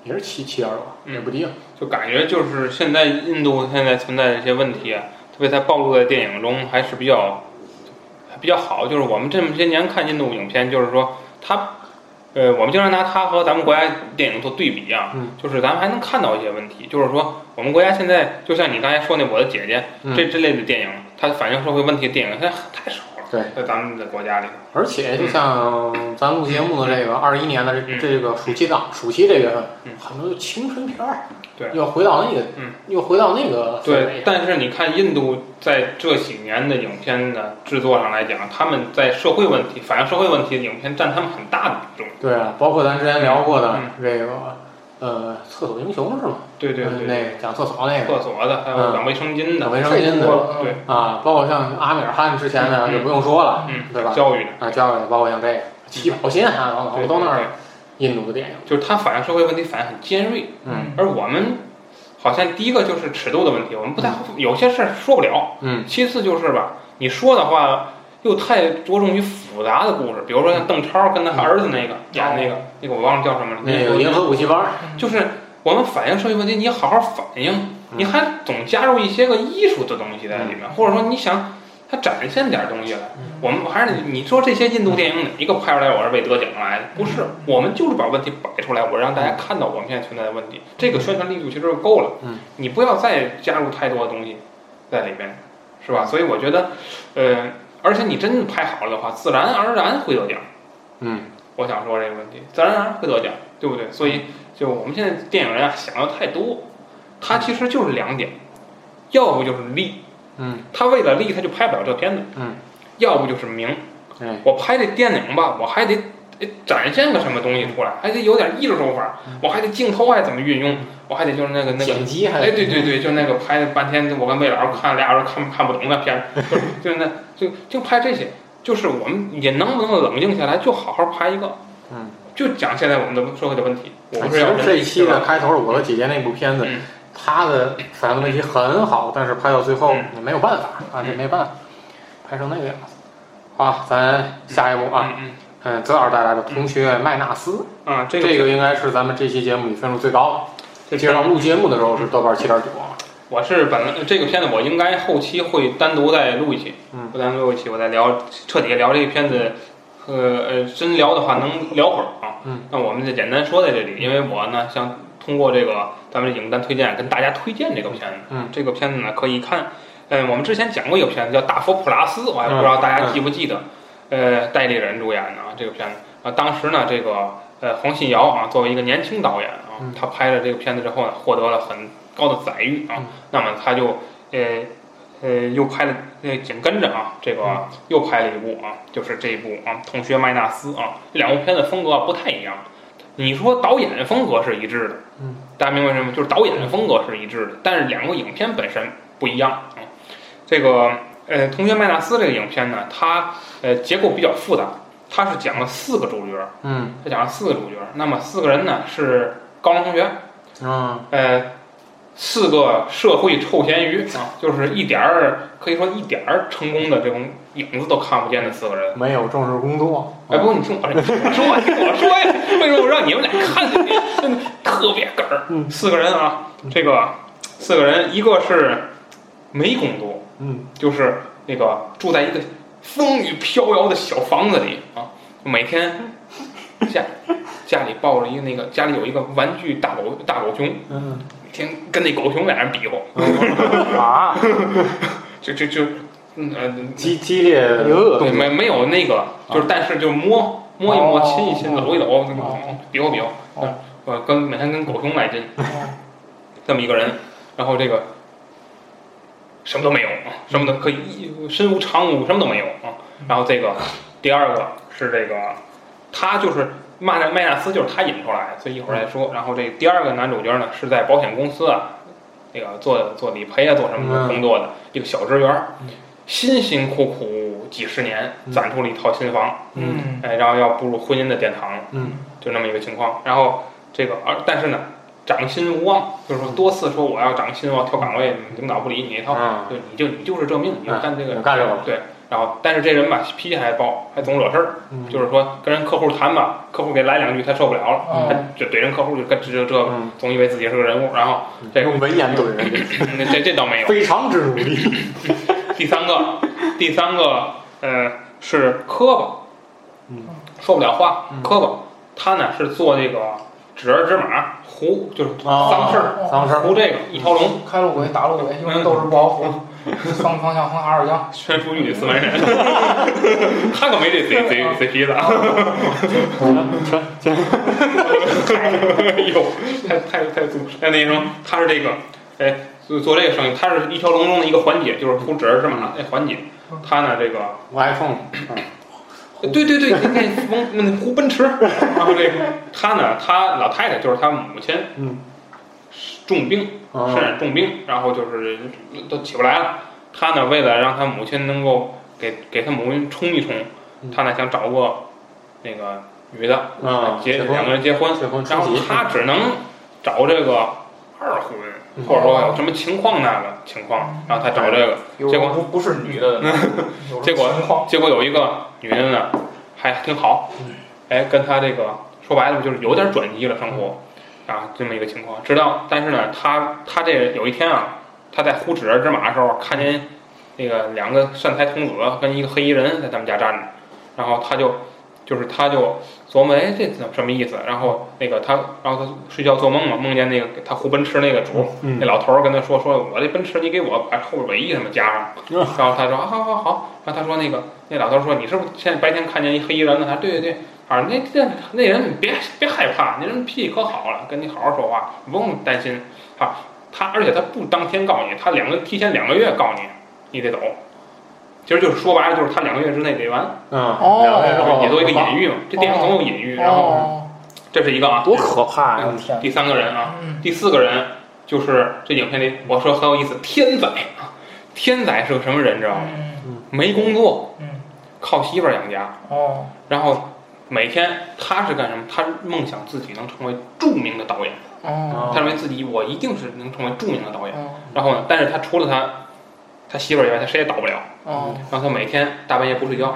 也是七七点多，嗯也不低啊。就感觉就是现在印度现在存在的一些问题啊，特别在暴露在电影中还是比较比较好。就是我们这么些年看印度影片，就是说它，呃，我们经常拿它和咱们国家电影做对比啊，嗯就是咱们还能看到一些问题。就是说我们国家现在就像你刚才说那《我的姐姐》嗯这之类的电影，它反映社会问题的电影现在太少了。对，在咱们的国家里，而且就像咱录节目的这个二一年的这嗯。这个暑期档，暑期这月份嗯，很多就青春片儿，对。又回到那个嗯，又回到那个对，，但是你看印度在这几年的影片的制作上来讲，他们在社会问题、反映社会问题的影片占他们很大的比重。对啊，包括咱之前聊过的嗯。这个呃厕所英雄是吗？对对对，嗯那个讲厕所那个。厕所的，还有嗯。养卫生巾的，卫生巾的。对，啊，包括像阿米尔汗之前的嗯就不用说了，嗯，对吧？教育的，啊，教育的包括像这个起跑线啊等等，都那儿印度的电影。就是他反映社会问题反映很尖锐，嗯。而我们好像第一个就是尺度的问题，我们不太有些事儿说不了，嗯。其次就是吧，你说的话又太着重于复杂的故事，比如说像邓超跟他儿子那个演那个那个我忘了叫什么了，那个银河补习班儿，就是我们反映社会问题，你好好反映，你还总加入一些个艺术的东西在里面，或者说你想它展现点东西来。我们还是你说这些印度电影哪一个拍出来我是为得奖来的？不是，我们就是把问题摆出来，我让大家看到我们现在存在的问题，这个宣传力度其实就够了。嗯，你不要再加入太多的东西在里面，是吧？所以我觉得，呃，而且你真的拍好了的话，自然而然会得奖。嗯。我想说这个问题，自然而然会得奖，对不对？所以就我们现在电影人啊想的太多，他其实就是两点，要不就是利，嗯。他为了利他就拍不了这片子，嗯，要不就是名，嗯我拍这电影吧，我还得得展现个什么东西出来，还得有点艺术手法，我还得镜头还怎么运用，我还得就是那个那个剪辑还哎，对对对，就那个拍半天，我跟魏老师看俩人看看不懂 那片子，就就那就就拍这些，就是我们也能不能冷静下来，就好好拍一个，嗯，就讲现在我们的社会的问题。我其们是要实这一期的开头，我的姐姐那部片子嗯，它的反映的问题很好，但是拍到最后嗯。也没有办法啊，这没办法，拍成那个样子。好，咱下一步啊，嗯嗯，泽尔带来的《同学麦纳斯嗯啊，》，这个这个应该是咱们这期节目里分数最高的。这记得录节目的时候是豆瓣七点九啊。我是本来这个片子我应该后期会单独再录一期，嗯不单独录一期，我再聊彻底聊这个片子。呃呃，真聊的话能聊会儿啊。嗯，那我们就简单说在这里，因为我呢想通过这个咱们影单推荐跟大家推荐这个片子。嗯，这个片子呢可以看。嗯，我们之前讲过一个片子叫《大佛普拉斯》，我还不知道大家记不记得。呃，戴立人主演的啊这个片子啊，当时呢这个呃黄信尧啊作为一个年轻导演啊嗯，他拍了这个片子之后呢，获得了很高的载誉啊。那么他就呃呃又拍了呃紧跟着啊，这个又拍了一部啊，就是这一部啊《同学麦纳斯》啊，这两部片子风格不太一样。你说导演风格是一致的，嗯，大家明白什么？就是导演的风格是一致的，但是两个影片本身不一样啊。这个呃，《同学麦纳斯》这个影片呢，它呃结构比较复杂，它是讲了四个主角，嗯它讲了四个主角。那么四个人呢是高中同学，嗯呃，四个社会臭咸鱼啊，就是一点儿可以说一点儿成功的这种影子都看不见的四个人。没有正式工作，哎，不，你听我这，你听我说，听我说呀，为什么我让你们俩看进去？真的特别哏儿。嗯四个人啊，这个四个人，一个是没工作，嗯就是那个住在一个风雨飘摇的小房子里啊，每天家家里抱着一个那个家里有一个玩具大狗大狗熊，嗯。每天跟那狗熊俩人比划，啊，就就就嗯呃激激烈对，没没有那个，就是但是就摸摸一摸、亲一亲、搂一搂，那个比划比划，哦。呃，跟每天跟狗熊来劲，这么一个人，然后这个什么都没有啊，什么都可以一身无长物，什么都没有啊。然后这个第二个是这个，他就是麦纳麦纳斯，就是他引出来的，所以一会儿再说。然后这第二个男主角呢是在保险公司啊，那个做做理赔啊，做什么工作的一个小职员儿，辛辛苦苦几十年攒出了一套新房，嗯哎，然后要步入婚姻的殿堂了，嗯就那么一个情况。然后这个，而但是呢，涨薪无望，就是说多次说我要涨薪，我要调岗位，领导不理你一套，嗯就你就你就是这命，你就干这个，就干这个对。然后，但是这人吧，脾气还暴，还总惹事儿，嗯。就是说跟人客户谈吧，客户给来两句，他受不了了，嗯。他就怼人客户，就跟这这总以为自己是个人物。然后这个用文言怼人这这倒没有。非常之努力，第三个，第三个，呃，是磕巴，嗯，说不了话，嗯。磕巴。他呢是做这个纸儿纸马胡，就是哦丧事儿，丧事儿胡这个一条龙，开路鬼打路鬼，因为都是不好扶，方方向横哈二将，全属于女四门人。他可没这贼贼贼皮子啊！哎呦，太太太粗！哎，那什么，他是这个，哎，做做这个生意，他是一条龙中的一个环节，就是胡指儿指马那环节。他呢，这个 iPhone，对对对，那那风那胡奔驰，然后这个他呢，他老太太就是他母亲，嗯，重病，嗯身染重病，然后就是都起不来了。他呢，为了让他母亲能够给给他母亲冲一冲，嗯他呢想找个那个女的，嗯结两个人结婚，然后他只能找这个二婚，嗯或者说有什么情况那个情况，然后他找这个，结果不不是女的，结果结果有一个女的呢，还挺好嗯，哎，跟他这个说白了就是有点转机了生活，啊，这么一个情况。直到但是呢，他他这有一天啊，他在呼纸儿指马的时候，看见那个两个善财童子跟一个黑衣人在他们家站着，然后他就就是他就琢磨，哎，这怎么什么意思？然后那个他，然后他睡觉做梦嘛，梦见那个他呼奔驰那个主，嗯那老头儿跟他说，说我这奔驰你给我把后边尾翼什么加上。嗯然后他说啊好好好，然后他说那个那老头儿说你是不是现在白天看见一黑衣人了？他说对对对，啊那这那人你别别害怕，那人脾气可好了，跟你好好说话，不用担心啊。他而且他不当天告你，他两个提前两个月告你，你得走。其实就是说白了，就是他两个月之内给完，嗯，哦。也做一个隐喻嘛。这电影总有隐喻，然后哦，这是一个啊，多可怕呀！第三个人啊，嗯。第四个人就是这影片里我说很有意思，天仔啊，天仔是个什么人知道吗？嗯。没工作，嗯。靠媳妇儿养家，哦。然后每天他是干什么？他梦想自己能成为著名的导演，哦。他认为自己我一定是能成为著名的导演。哦。然后呢，但是他除了他他媳妇儿以外，他谁也导不了。哦然后他每天大半夜不睡觉，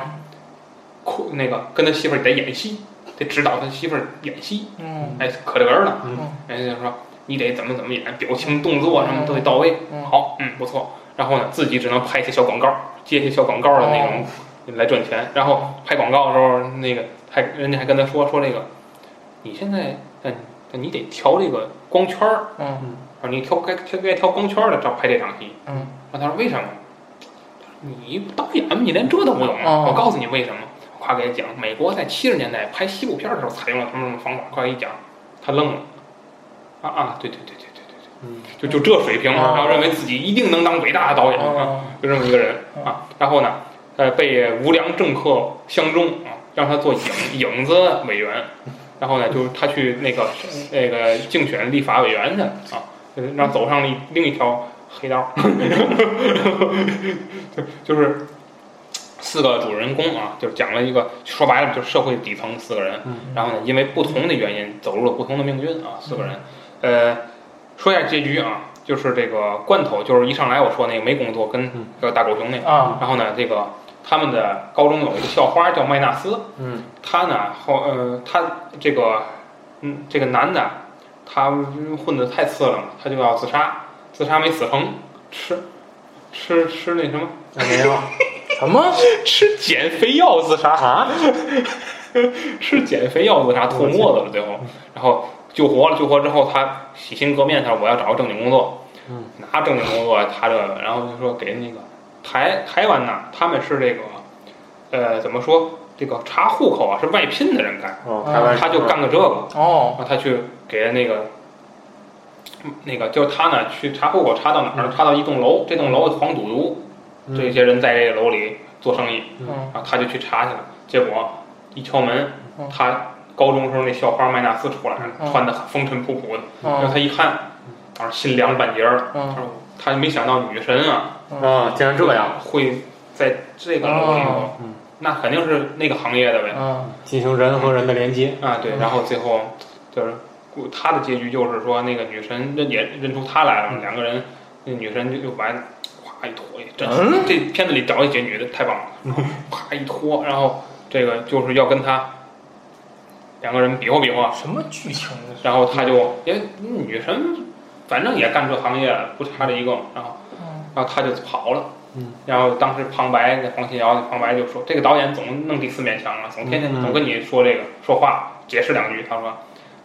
哭那个跟他媳妇儿得演戏，得指导他媳妇儿演戏，嗯哎，可这个人了。嗯人家就说你得怎么怎么演，表情动作什么都得到位。嗯好，嗯，不错。然后呢，自己只能拍一些小广告，接一些小广告的那种来赚钱。然后拍广告的时候，那个还人家还跟他说说这个，你现在嗯，你得调这个光圈儿，嗯啊，你调该调该调光圈儿的，照拍这场戏。嗯然后他说为什么？你导演你连这都不懂我告诉你为什么。夸给他讲，美国在七十年代拍西部片儿的时候采用了什么什么方法。快给你讲，他愣了。啊啊，对对对对对对对，嗯就就这水平，哦然后认为自己一定能当伟大的导演啊，哦就这么一个人啊。然后呢，呃，被无良政客相中啊，让他做影影子委员。然后呢，就是他去那个那个竞选立法委员去啊，就是让走上了另一条黑道，就就是四个主人公啊，就是讲了一个说白了就是社会底层四个人，嗯然后呢，因为不同的原因走入了不同的命运啊，四个人，呃，说一下结局啊，就是这个罐头，就是一上来我说那个没工作跟嗯这个大狗熊那个，啊，然后呢，这个他们的高中有一个校花叫麦纳斯，嗯他呢后呃他这个嗯这个男的他混的太次了嘛，他就要自杀，自杀没死成，吃吃吃那什么没有什么？吃减肥药自杀，啊？吃减肥药自杀吐沫子了最后，然后救活了，救活之后他洗心革面，他说我要找个正经工作，嗯，拿正经工作他这个，然后就说给那个台台湾呢，他们是这个呃怎么说这个查户口啊是外聘的人干，哦，台湾他就干个这个，哦，然后他去给那个。那个就是他呢，去查户口查到哪儿？查到一栋楼，这栋楼黄赌毒，嗯。这些人在这个楼里做生意，嗯。然后他就去查去了，结果一敲门嗯，他高中时候那校花麦纳斯出来穿的风尘仆仆的，然后嗯他一看，当时心凉半截儿。他嗯说他没想到女神啊啊，竟然这样，会在这个楼里那肯定是那个行业的呗。嗯。进行人和人的连接。啊，对，嗯然后最后就是他的结局就是说那个女神认也认出他来了，两个人，那女神就就把咵一拖，真是嗯这片子里找一些女的太棒了，咵一拖，然后这个就是要跟他两个人比划比划，什么剧情？然后他就因为女神反正也干这行业了，不差这一个嘛，然后嗯然后他就跑了。嗯，然后当时旁白那黄信尧那旁白就说，这个导演总弄第四面墙啊，总天天总跟你说这个说话，解释两句。他说，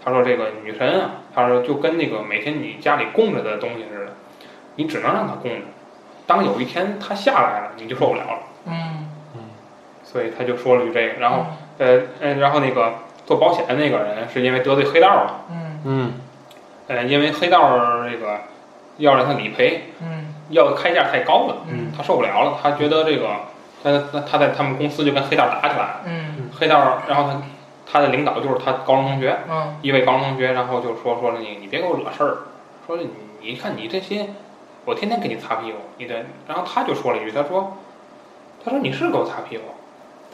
他说这个女神啊，他说就跟那个每天你家里供着的东西似的，你只能让她供着，当有一天她下来了，你就受不了了。嗯。所以他就说了句这个，然后呃呃，然后那个做保险的那个人是因为得罪黑道了，嗯。嗯。呃，因为黑道这个要让他理赔，嗯要开价太高了，嗯他受不了了，他觉得这个他他他在他们公司就跟黑道打起来了，嗯。黑道，然后他他的领导就是他高中同学，嗯。一位高中同学，然后就说说你你别给我惹事儿，说你你看你这些，我天天给你擦屁股，你这，然后他就说了一句，他说他说你是给我擦屁股，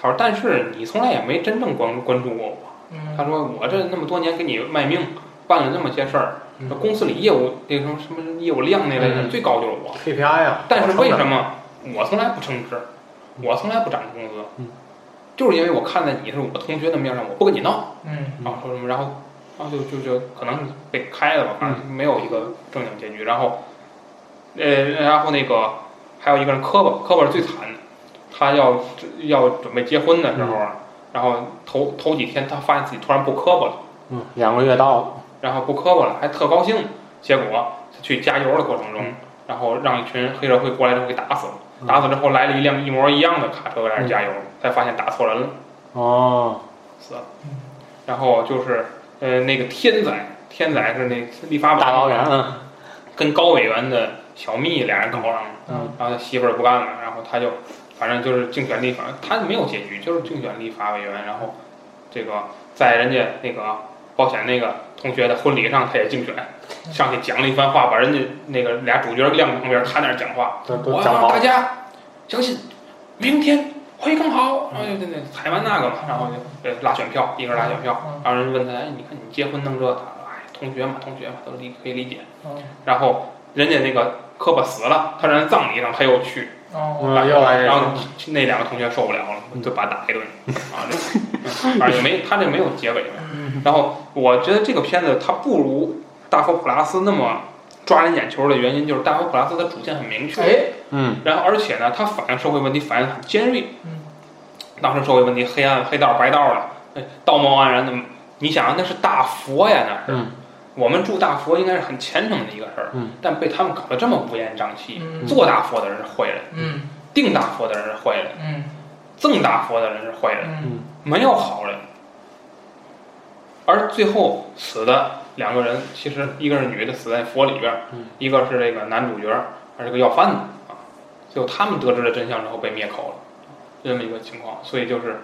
他说但是你从来也没真正关关注过我，嗯。他说我这那么多年给你卖命，办了那么些事儿，公司里业务那什么什么业务量那类的嗯。最高就是我。，KPI 啊，但是为什么我从来不称职，我从来不涨工资？嗯就是因为我看在你是我同学的面上，我不跟你闹，嗯然后说什么，然后然后就就就可能是被开了吧，反正没有一个正经结局。然后，呃，然后那个还有一个人磕巴，磕巴是最惨的，他要要准备结婚的时候啊，然后头头几天他发现自己突然不磕巴了。嗯，两个月到了，然后不磕巴了，还特高兴。结果他去加油的过程中，然后让一群黑社会过来之后给打死了。嗯打死之后来了一辆一模一样的卡车在那加油，才发现打错人了，哦，死了。然后就是呃那个天仔，天仔是那立法委大导演，嗯跟高委员的小蜜俩人搞上了，嗯然后他媳妇儿不干了，然后他就反正就是竞选立法，他没有结局，就是竞选立法委员，然后这个在人家那个保险那个同学的婚礼上，他也竞选，上去讲了一番话，把人家那个俩主角晾旁边，他那儿讲话，都我要让大家相信明天会更好，然后就那采完那个嘛，然后就呃拉选票，一个人拉选票，然后人问他，哎，你看你结婚弄这，他说，哎，同学嘛，同学嘛，都理可以理解。嗯。然后人家那个磕巴死了，他让人葬礼上他又去，哦。嗯又来然后那两个同学受不了了，就把他打一顿啊，这 反正也没他这没有结尾。嗯。然后我觉得这个片子它不如《大佛普拉斯》那么抓人眼球的原因，就是《大佛普拉斯》的主线很明确，哎嗯。然后而且呢，它反映社会问题反映很尖锐。嗯。当时社会问题，黑暗、黑道、白道的，哎道貌岸然的，你想啊，那是大佛呀，那是。嗯。我们祝大佛应该是很虔诚的一个事儿，嗯。但被他们搞得这么乌烟瘴气。嗯。做大佛的人是坏人，嗯。定大佛的人是坏人，嗯。赠大佛的人是坏人，嗯。没有好人。而最后死的两个人，其实一个是女的死在佛里边儿嗯，一个是这个男主角儿，还是个要饭的啊。最后他们得知了真相之后被灭口了，这么一个情况，所以就是，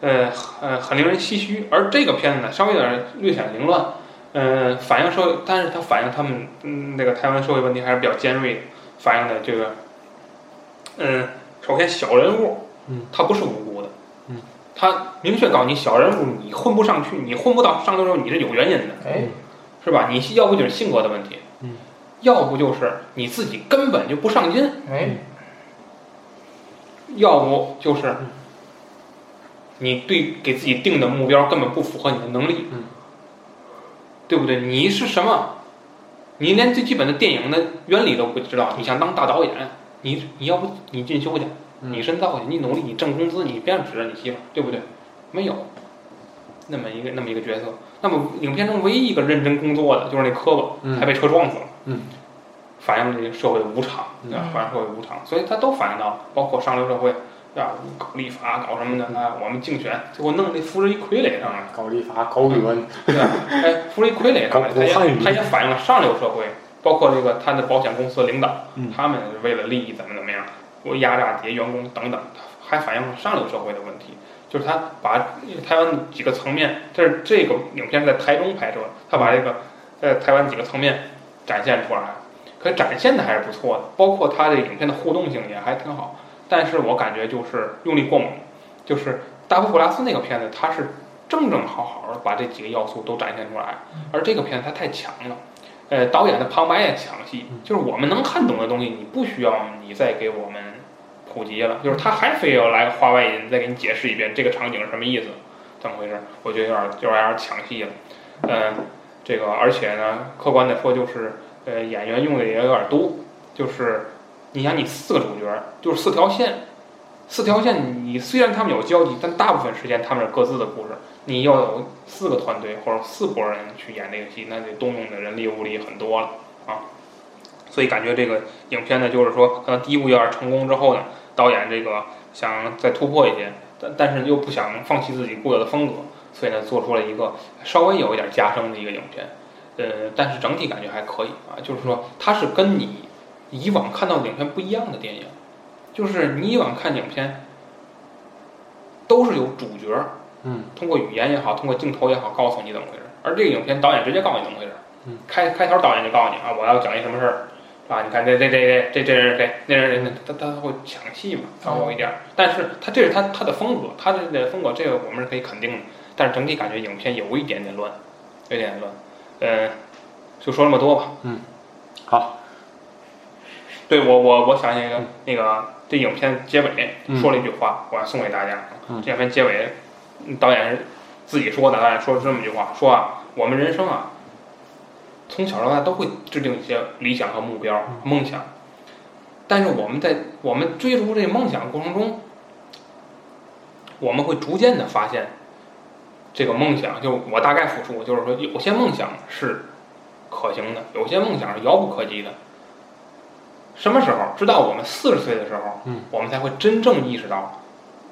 呃呃，很令人唏嘘。而这个片子呢，稍微有点略显凌乱，嗯、反映社会，但是它反映他们嗯那个台湾社会问题还是比较尖锐的，反映的这个，嗯，首先小人物，嗯，他不是无他明确告诉你，小人物你混不上去，你混不到上头时候你是有原因的，哎，是吧？你要不就是性格的问题，嗯，要不就是你自己根本就不上进，哎，要不就是你对给自己定的目标根本不符合你的能力，嗯，对不对？你是什么？你连最基本的电影的原理都不知道，你想当大导演，你你要不你进修去，嗯你深造去，你努力，你挣工资，你别人指着你媳妇，对不对？没有那么一个那么一个角色。那么影片中唯一一个认真工作的就是那磕巴，嗯还被车撞死了。嗯，反映了这个社会的无常，反映社会无常，所以他都反映到，包括上流社会，啊，搞立法搞什么的，啊，我们竞选，最后弄那扶着一傀儡上来，搞立法，搞语文，对吧？哎，扶着一傀儡上来，他也搞汉语它也反映了上流社会，包括这个他的保险公司领导，嗯他们为了利益怎么怎么样，我压榨底下员工等等，还反映了上流社会的问题。就是他把台湾几个层面，这是这个影片在台中拍摄，他把这个呃台湾几个层面展现出来，可展现的还是不错的，包括他这影片的互动性也还挺好。但是我感觉就是用力过猛，就是大佛普拉斯那个片子，它是正正好好的把这几个要素都展现出来，而这个片子它太强了。呃，导演的旁白也抢戏，就是我们能看懂的东西，你不需要你再给我们普及了，就是他还非要来个话外音，再给你解释一遍这个场景是什么意思，怎么回事？我觉得有点就有点抢戏了。嗯、这个而且呢，客观的说就是，呃，演员用的也有点多，就是你想你四个主角，就是四条线，四条线你虽然他们有交集，但大部分时间他们是各自的故事。你要有四个团队或者四拨人去演这个戏，那得动用的人力物力很多了啊。所以感觉这个影片呢，就是说可能第一部有点成功之后呢，导演这个想再突破一些，但但是又不想放弃自己固有的风格，所以呢，做出了一个稍微有一点加深的一个影片。呃，但是整体感觉还可以啊，就是说它是跟你以往看到的影片不一样的电影，就是你以往看影片都是有主角，嗯，通过语言也好，通过镜头也好，告诉你怎么回事。而这个影片导演直接告诉你怎么回事，嗯，开开头导演就告诉你啊，我要讲一什么事儿，啊，你看这这这这这这人是谁，那人是谁，他他会抢戏嘛，稍微有一点儿，但是他这是他他的风格，他的这个风格，这个我们是可以肯定的，但是整体感觉影片有一点点乱，有点点乱，呃，就说这么多吧。好，对我我我想起一个那个这影片结尾嗯。说了一句话，我要送给大家。嗯。这影片结尾，嗯导演是自己说的，导演说了这么一句话，说啊，我们人生啊，从小到大都会制定一些理想和目标、梦想，但是我们在我们追逐这个梦想的过程中，我们会逐渐的发现，这个梦想，就我大概复述，就是说有些梦想是可行的，有些梦想是遥不可及的。什么时候？直到我们四十岁的时候，嗯，我们才会真正意识到，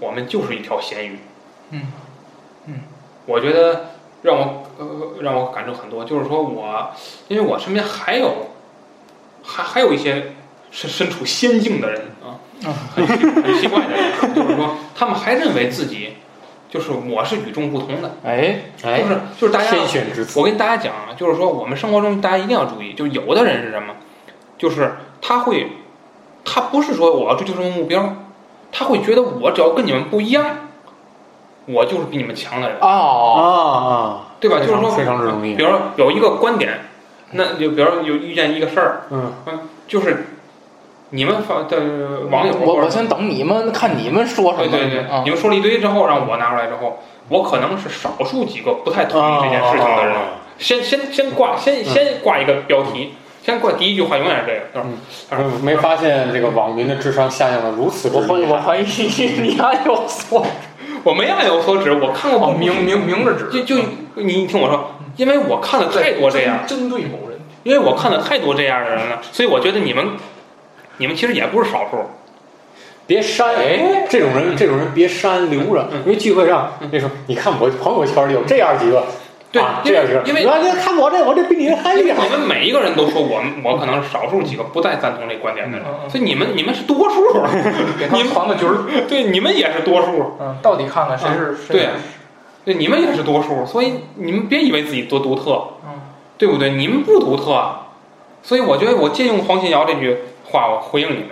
我们就是一条咸鱼。嗯嗯，我觉得让我呃让我感触很多，就是说我，因为我身边还有还还有一些身身处仙境的人啊，很奇很奇怪的人，就是说他们还认为自己就是我是与众不同的，哎，哎就，是就是大家我跟大家讲啊，就是说我们生活中大家一定要注意，就是有的人是什么，就是他会，他不是说我要追求什么目标，他会觉得我只要跟你们不一样，我就是比你们强的人，啊哦，啊，对吧？就是说，非常容易比如说有一个观点，那就比如说有遇见一个事儿，嗯，就是你们发的网友我我先等你们看你们说什么。对对对，啊你们说了一堆之后，让我拿出来之后，我可能是少数几个不太同意这件事情的人。啊先先先挂先先挂一个标题，先挂第一句话永远是这个，就是他说嗯没发现这个网民的智商下降的如此之我怀厉害。我怀疑你还有错，我没按有所指，我看过哦，明明明着指，就就你听我说，因为我看了太多这样，针对某人。因为我看了太多这样的人了，所以我觉得你们你们其实也不是少数。别删，哎这种人，这种人别删，留着。因为聚会上那时候，你看我朋友圈里有这样几个，对啊，因这是为因为你看看我这，我这比你还厉害你。们每一个人都说我们，我可能是少数几个不再赞同这观点的人所以你们你们是多数，给他们团个局儿，对，你们也是多数，嗯，到底看看谁是谁对，对，你们也是多数，所以你们别以为自己多独特，嗯，对不对？你们不独特，啊所以我觉得我借用黄信尧这句话，我回应你们，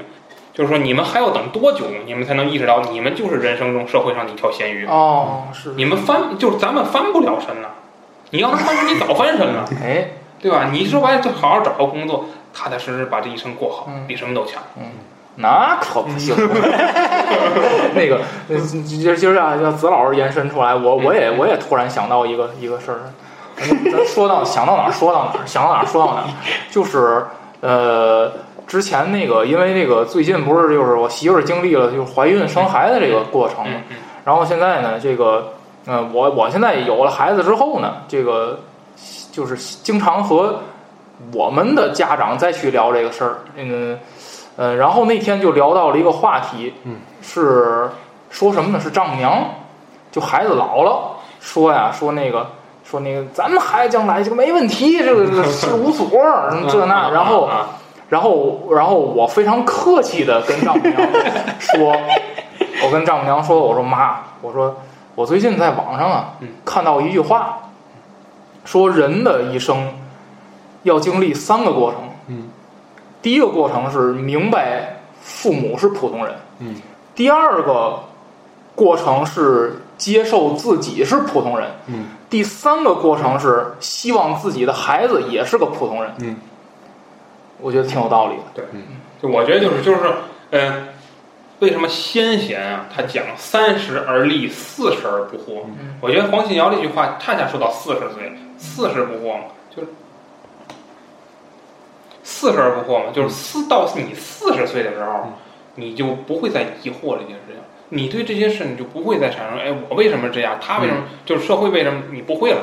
就是说你们还要等多久，你们才能意识到你们就是人生中社会上的一条咸鱼？哦，是，你们翻就是咱们翻不了身了，你要能翻身，你早翻身了，哎，对吧？你说白了就好好找个工作，踏踏实实把这一生过好，嗯。比什么都强。嗯。那可不行。那个，呃今儿今儿啊，要子老师延伸出来，我我也我也突然想到一个一个事儿，咱咱说到想到哪儿说到哪儿，想到哪儿说到哪儿，就是呃，之前那个，因为那个最近不是就是我媳妇儿经历了就是怀孕生孩子这个过程嘛，然后现在呢，这个，嗯、我我现在有了孩子之后呢，这个就是经常和我们的家长再去聊这个事儿，嗯，呃，然后那天就聊到了一个话题，嗯，是说什么呢？是丈母娘，就孩子老了，说呀，说那个。说那个，咱们孩子将来这个没问题，这个这个事务所什么这那，然后啊然后，然后我非常客气的跟丈母娘说，我跟丈母娘说，我说妈，我说我最近在网上啊嗯看到一句话，说人的一生要经历三个过程。嗯，第一个过程是明白父母是普通人。嗯，第二个过程是接受自己是普通人。嗯，第三个过程是希望自己的孩子也是个普通人。嗯，我觉得挺有道理的。对就我觉得就是就是，嗯、为什么先贤啊，他讲三十而立，四十而不惑？嗯我觉得黄信尧这句话，恰恰说到四十岁，四十不惑嘛，就是四十而不惑嘛，就是四到你四十岁的时候，你就不会再疑惑这件事情，你对这些事你就不会再产生，哎，我为什么这样？他为什么？就是社会为什么？你不会了。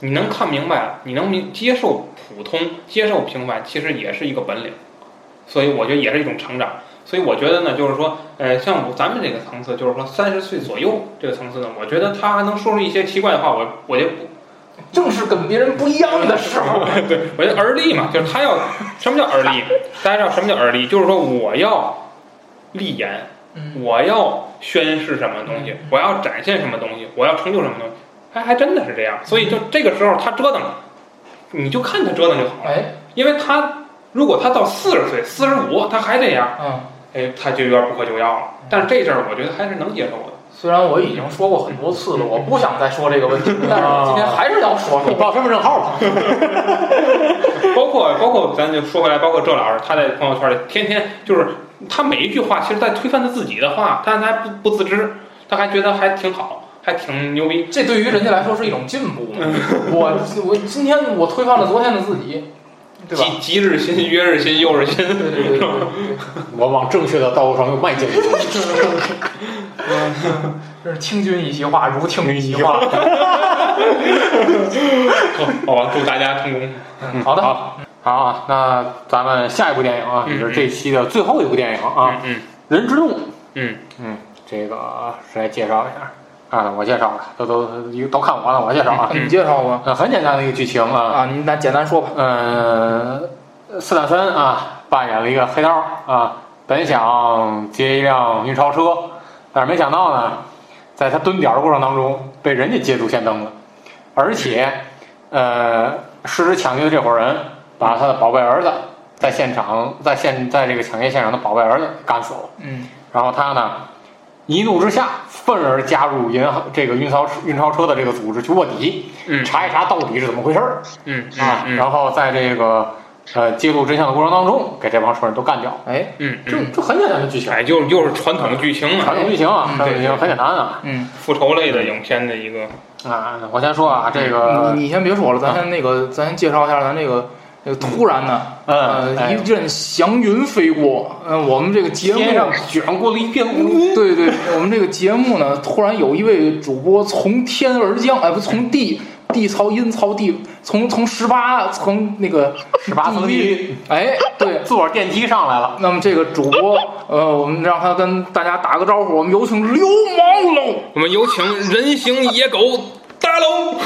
你能看明白了，你能明接受普通，接受平凡，其实也是一个本领。所以我觉得也是一种成长。所以我觉得呢，就是说，呃，像咱们这个层次，就是说三十岁左右这个层次呢，我觉得他还能说出一些奇怪的话，我我就不，正是跟别人不一样的 时候。对，我觉得而立嘛，就是他要什么叫而立？大家知道什么叫而立？就是说我要立言，嗯我要宣示什么东西，我要展现什么东西，我要成就什么东西，还还真的是这样。所以就这个时候他折腾，你就看他折腾就好了，哎，因为他如果他到四十岁、四十五他还这样。嗯，哎，他就有点不可救药了。但是这阵儿我觉得还是能接受的。虽然我已经说过很多次了，我不想再说这个问题，但是我今天还是要说说。你报身份证号吧。包括包括咱就说回来，包括这老师，他在朋友圈里天天就是他每一句话，其实在推翻他自己的话，但是他还不不自知，他还觉得还挺好，还挺牛逼。这对于人家来说是一种进步嘛。我我今天我推翻了昨天的自己，对吧？即即日新，月日新，又日新。对对对对对 我往正确的道路上又迈进了。对，这是听君一席话，如听一席话。好吧，祝大家成功。嗯好的，好，好啊，那咱们下一部电影啊，嗯也是这期的最后一部电影啊，嗯人之怒》。嗯嗯，这个谁来介绍一下？啊，我介绍了，都都都看完了，我介绍啊。你介绍吧。呃，很简单的一个剧情啊，啊，你来简单说吧。呃，斯坦森啊扮演了一个黑道啊，本想劫一辆运钞车，但是没想到呢，在他蹲点儿的过程当中被人家捷足先登了，而且呃，实施抢劫的这伙人把他的宝贝儿子在现场在现在这个抢劫现场的宝贝儿子干死了，嗯然后他呢一怒之下愤而加入银行这个运钞运钞车的这个组织去卧底，嗯查一查到底是怎么回事儿。嗯啊，嗯然后在这个呃揭露真相的过程当中，给这帮仇人都干掉。哎，嗯嗯，就就很简单的剧情，哎，就又是传统剧情传啊，统剧情啊，嗯传统剧情很简单啊。嗯，复仇类的影片的一个。啊，我先说啊，这个你你先别说了，咱先那个，咱先介绍一下咱这个。这个突然呢，呃，一阵祥云飞过，嗯，我们这个节目天上卷过了一片乌云，对对，我们这个节目呢，突然有一位主播从天而降，哎，不，从地 地槽阴槽地，从从十八层那个十八层地狱，哎，对。坐着电梯上来了。那么这个主播，呃，我们让他跟大家打个招呼，我们有请流氓龙。我们有请人形野狗大龙。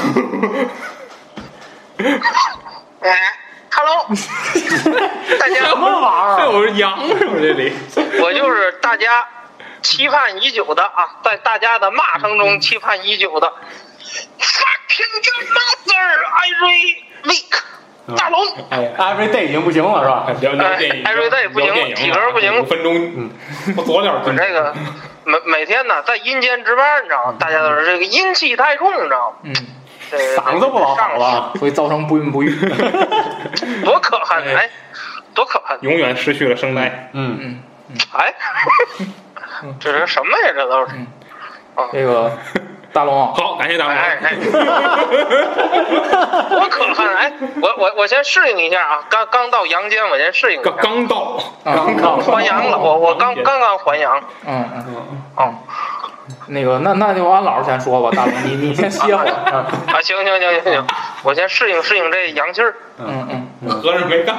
哎，Hello，大家什么玩意还儿？有羊是不是这里？我就是大家期盼已久的啊，在大家的骂声中期盼已久的 Fucking your mother, Irie Week，大龙。哎，every day 已经不行了是吧？聊聊电影，哎瑞队不行聊电影体格不行五分钟，嗯，我佐料我这个每每天呢在阴间值班，你知道吗？大家都是这个阴气太重，你知道吗？嗯，这个嗓子不老好了。所以造成不孕不育。多可恨！哎，多可恨！永远失去了声带。嗯，嗯，哎，这是什么呀？这都是。这个大龙 啊，好，感谢大龙哎。哎，多可恨！哎，我我我先适应一下啊，刚刚到阳间，我先适应一下刚。刚到，刚刚还阳了，我我刚刚刚还阳。嗯嗯，哦，那个那那就安老师先说吧，大龙你你先歇会儿。啊，行行行行行，我先适应适应这阳气儿。嗯嗯，合着没干，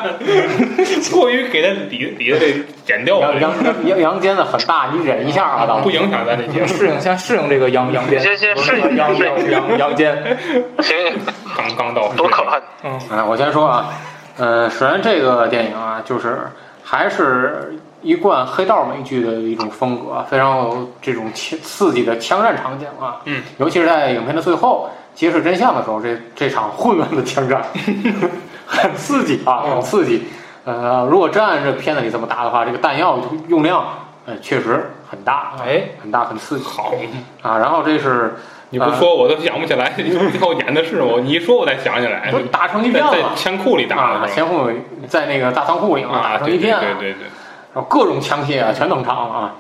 过于给他底底下这剪掉了，阳阳阳阳间的很大，你忍一下啊，大龙。不影响咱这节目。适应先适应这个阳阳间，先先适应阳适应阳阳阳间。行行，刚刚到，多可恨！嗯哎，我先说啊，呃，首先这个电影啊，就是还是一贯黑道美剧的一种风格，非常有这种枪刺激的枪战场景啊。嗯，尤其是在影片的最后揭示真相的时候，这这场混乱的枪战 很刺激啊，很刺激。呃，如果真按这片子里这么打的话，这个弹药用量呃确实很大，哎，很大，很刺激好，啊。然后这是你不说我都想不起来，最后演的是我，你一说我才想起来打成一在在片了枪库里打啊，的是吧？前后在那个大仓库里，啊，打成一片啊。对对对，然后各种枪械啊全登场了啊，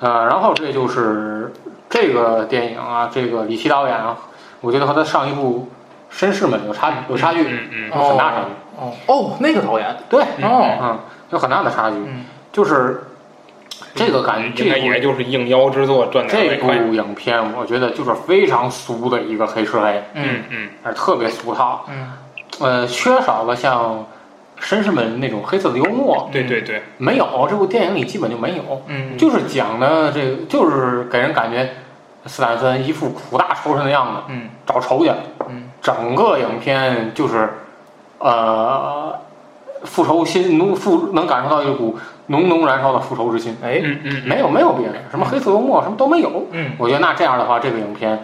呃，然后这就是这个电影啊，这个李琦导演啊，我觉得和他上一部《绅士们》有差有差距，嗯嗯有很大差距。哦哦，那个导演对，哦，嗯，有很大的差距，嗯就是这个感觉这应该也部就是应邀之作赚点这。部影片，我觉得就是非常俗的一个黑吃黑，嗯嗯而特别俗套，嗯呃，缺少了像绅士们那种黑色的幽默，对对对，没有，这部电影里基本就没有。嗯，就是讲的这个，就是给人感觉斯坦森一副苦大仇深的样子，嗯。找仇去。嗯。整个影片就是，呃，复仇心浓复能感受到一股浓浓燃烧的复仇之心。哎。嗯嗯，没有没有别的，什么黑色幽默什么都没有。嗯。我觉得那这样的话，这个影片，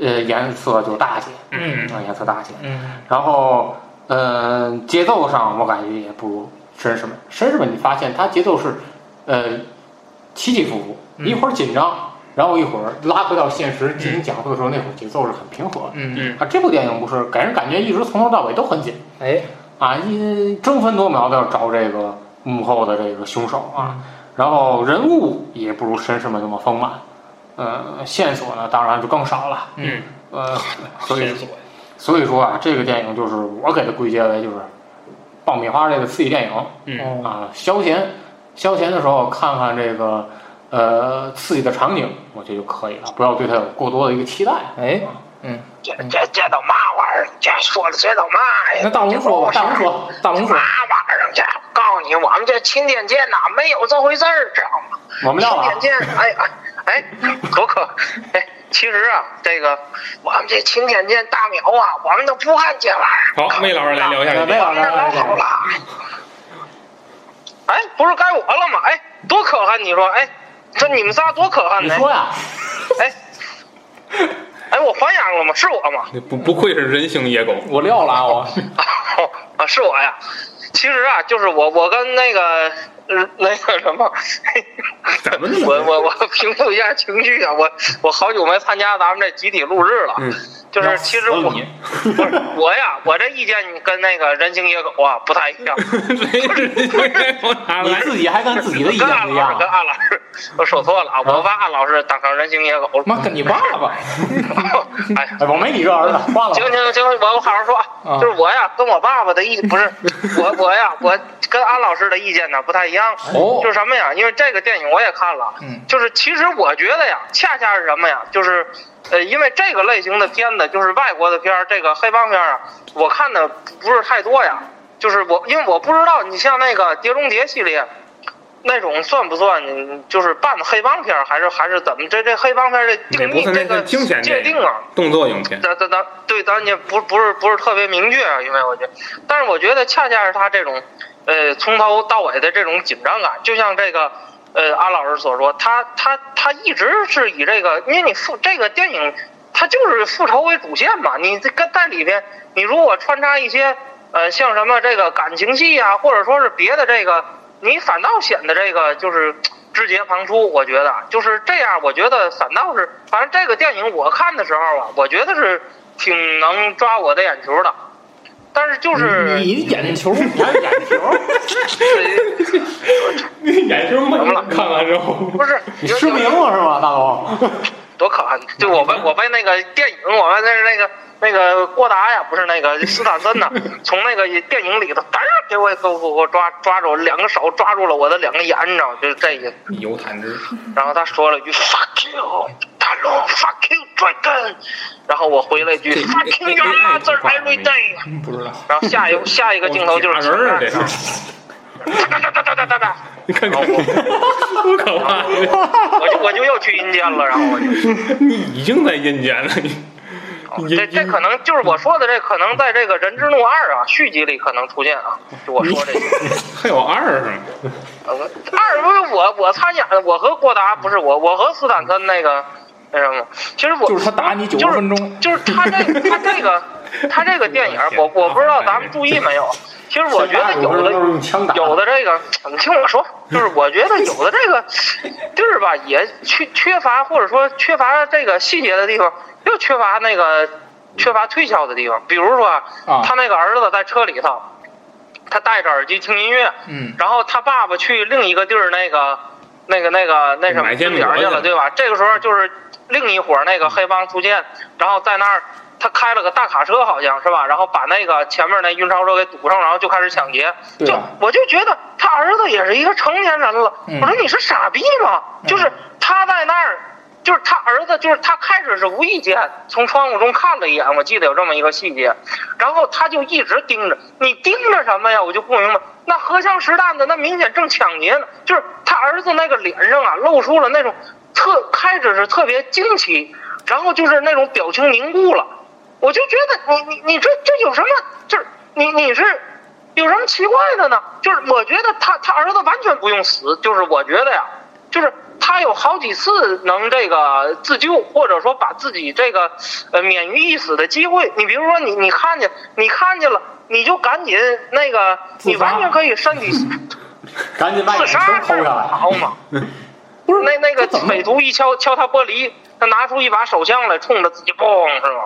呃，颜色就大些，嗯。啊，颜色大些。嗯。然后，呃，节奏上我感觉也不如绅士们。绅士们，你发现他节奏是，呃，起起伏伏，嗯。一会儿紧张，然后一会儿拉回到现实进行讲述的时候，那会儿节奏是很平和的。嗯嗯。啊，这部电影不是给人感觉一直从头到尾都很紧。哎。啊，一争分夺秒的要找这个幕后的这个凶手啊，然后人物也不如绅士们那么丰满，呃，线索呢当然就更少了，嗯，呃，所以线索所以说啊，这个电影就是我给它归结为就是爆米花类的刺激电影嗯哦啊，消闲消闲的时候看看这个呃刺激的场景，我觉得就可以了，不要对它有过多的一个期待。哎，这这这都嘛玩意儿？这说的这都嘛呀？那大龙说吧，大龙说，大龙说嘛，玩意儿？这告诉你，我们这钦天监呐，没有这回事儿，知道吗？我们撂了钦天监，哎哎哎，可可，哎，其实啊，这个我们这钦天见大苗啊，我们都不干这玩意儿。好，魏老师来聊一下。魏老师那老好了。哎，不是该我了吗？哎，多可恨！你说，哎，这你们仨多可恨呢？你说呀，哎，哎，我还阳了吗？是我吗？不不愧是人形野狗，我撂了啊我，哦啊，是我呀。其实啊，就是我，我跟那个，呃，那个什么，怎么我我我平复一下情绪啊，我我好久没参加咱们这集体录制了，嗯就是其实我不是我呀，我这意见跟那个人形野狗啊不太一样 不是人形野狗？哪来？你自己还跟自己的意见不一样跟。安老师，我说错了啊，我把安老师当成人形野狗了。妈跟你爸爸，哎，哎，我没你这儿子，换了行行行，我我好好说啊，啊就是我呀，跟我爸爸的意不是我我呀，我跟安老师的意见呢不太一样。哦就是什么呀？因为这个电影我也看了，嗯就是其实我觉得呀，恰恰是什么呀？就是呃，因为这个类型的片子，就是外国的片儿，这个黑帮片儿啊，我看的不是太多呀。就是我，因为我不知道，你像那个《碟中谍》系列，那种算不算就是半黑帮片儿，还是还是怎么？这这黑帮片儿这定义这个界定啊，动作影片，咱咱咱对咱也不不是不是特别明确啊，因为我觉得，但是我觉得恰恰是他这种，呃，从头到尾的这种紧张感，就像这个，呃，安老师所说，他他他一直是以这个，因为你复这个电影，它就是复仇为主线嘛，你这个在里边，你如果穿插一些，呃，像什么这个感情戏啊，或者说是别的这个，你反倒显得这个就是。枝节旁出，我觉得就是这样。我觉得反倒是，反正这个电影我看的时候啊，我觉得是挺能抓我的眼球的。但是就是你眼球，你还有眼球，眼睛没了，看完之后，不是你失明了是吧，大龙？多可怕！就我被我被那个电影，我被那是那个那个郭达呀，不是那个斯坦森呐，从那个电影里头，嘚儿给我给我给我抓抓住，两个手抓住了我的两个眼，你知道吗？就是这意思。有然后他说了一句 “fuck you”，大龙 “fuck you dragon”，然后我回了一句 “fucking your mother every day”。不知道。然后下一下一个镜头就是是，哒哒哒哒哒哒哒，你看看，多可怕！我就我就又去阴间了，然后我就。你已经在阴间了，你你这这可能就是我说的，这可能在这个《人之怒二》啊续集里可能出现啊，就我说这个。还有二二不是我我参演的，我和郭达不是我，我和斯坦森那个那什么，其实我就是他打你九十分钟，就是他这 他这个他这个电影，我我不知道咱们注意没有，其实我觉得有的有的这个，你听我说，就是我觉得有的这个地儿吧，也缺缺乏或者说缺乏这个细节的地方，又缺乏那个缺乏推销的地方。比如说，啊他那个儿子在车里头，他戴着耳机听音乐，嗯，然后他爸爸去另一个地儿那个那个那个那什么买煎饼去了，对吧？这个时候就是另一伙那个黑帮出现，然后在那儿。他开了个大卡车，好像是吧？然后把那个前面那运钞车给堵上，然后就开始抢劫。就我就觉得他儿子也是一个成年人了。嗯我说你是傻逼吗？就是他在那儿，就是他儿子，就是他开始是无意间从窗户中看了一眼，我记得有这么一个细节，然后他就一直盯着你盯着什么呀？我就不明白。那荷枪实弹的，那明显正抢劫呢。就是他儿子那个脸上啊，露出了那种特开始是特别惊奇，然后就是那种表情凝固了。我就觉得你你你这这有什么？就是你你是有什么奇怪的呢？就是我觉得他他儿子完全不用死，就是我觉得呀，就是他有好几次能这个自救，或者说把自己这个呃免于一死的机会。你比如说你你看见你看见了，你就赶紧那个，你完全可以身体 赶紧把眼球自杀抠下来。好嘛？不是那那个匪徒一敲敲他玻璃，他拿出一把手枪来，冲着自己嘣是吗？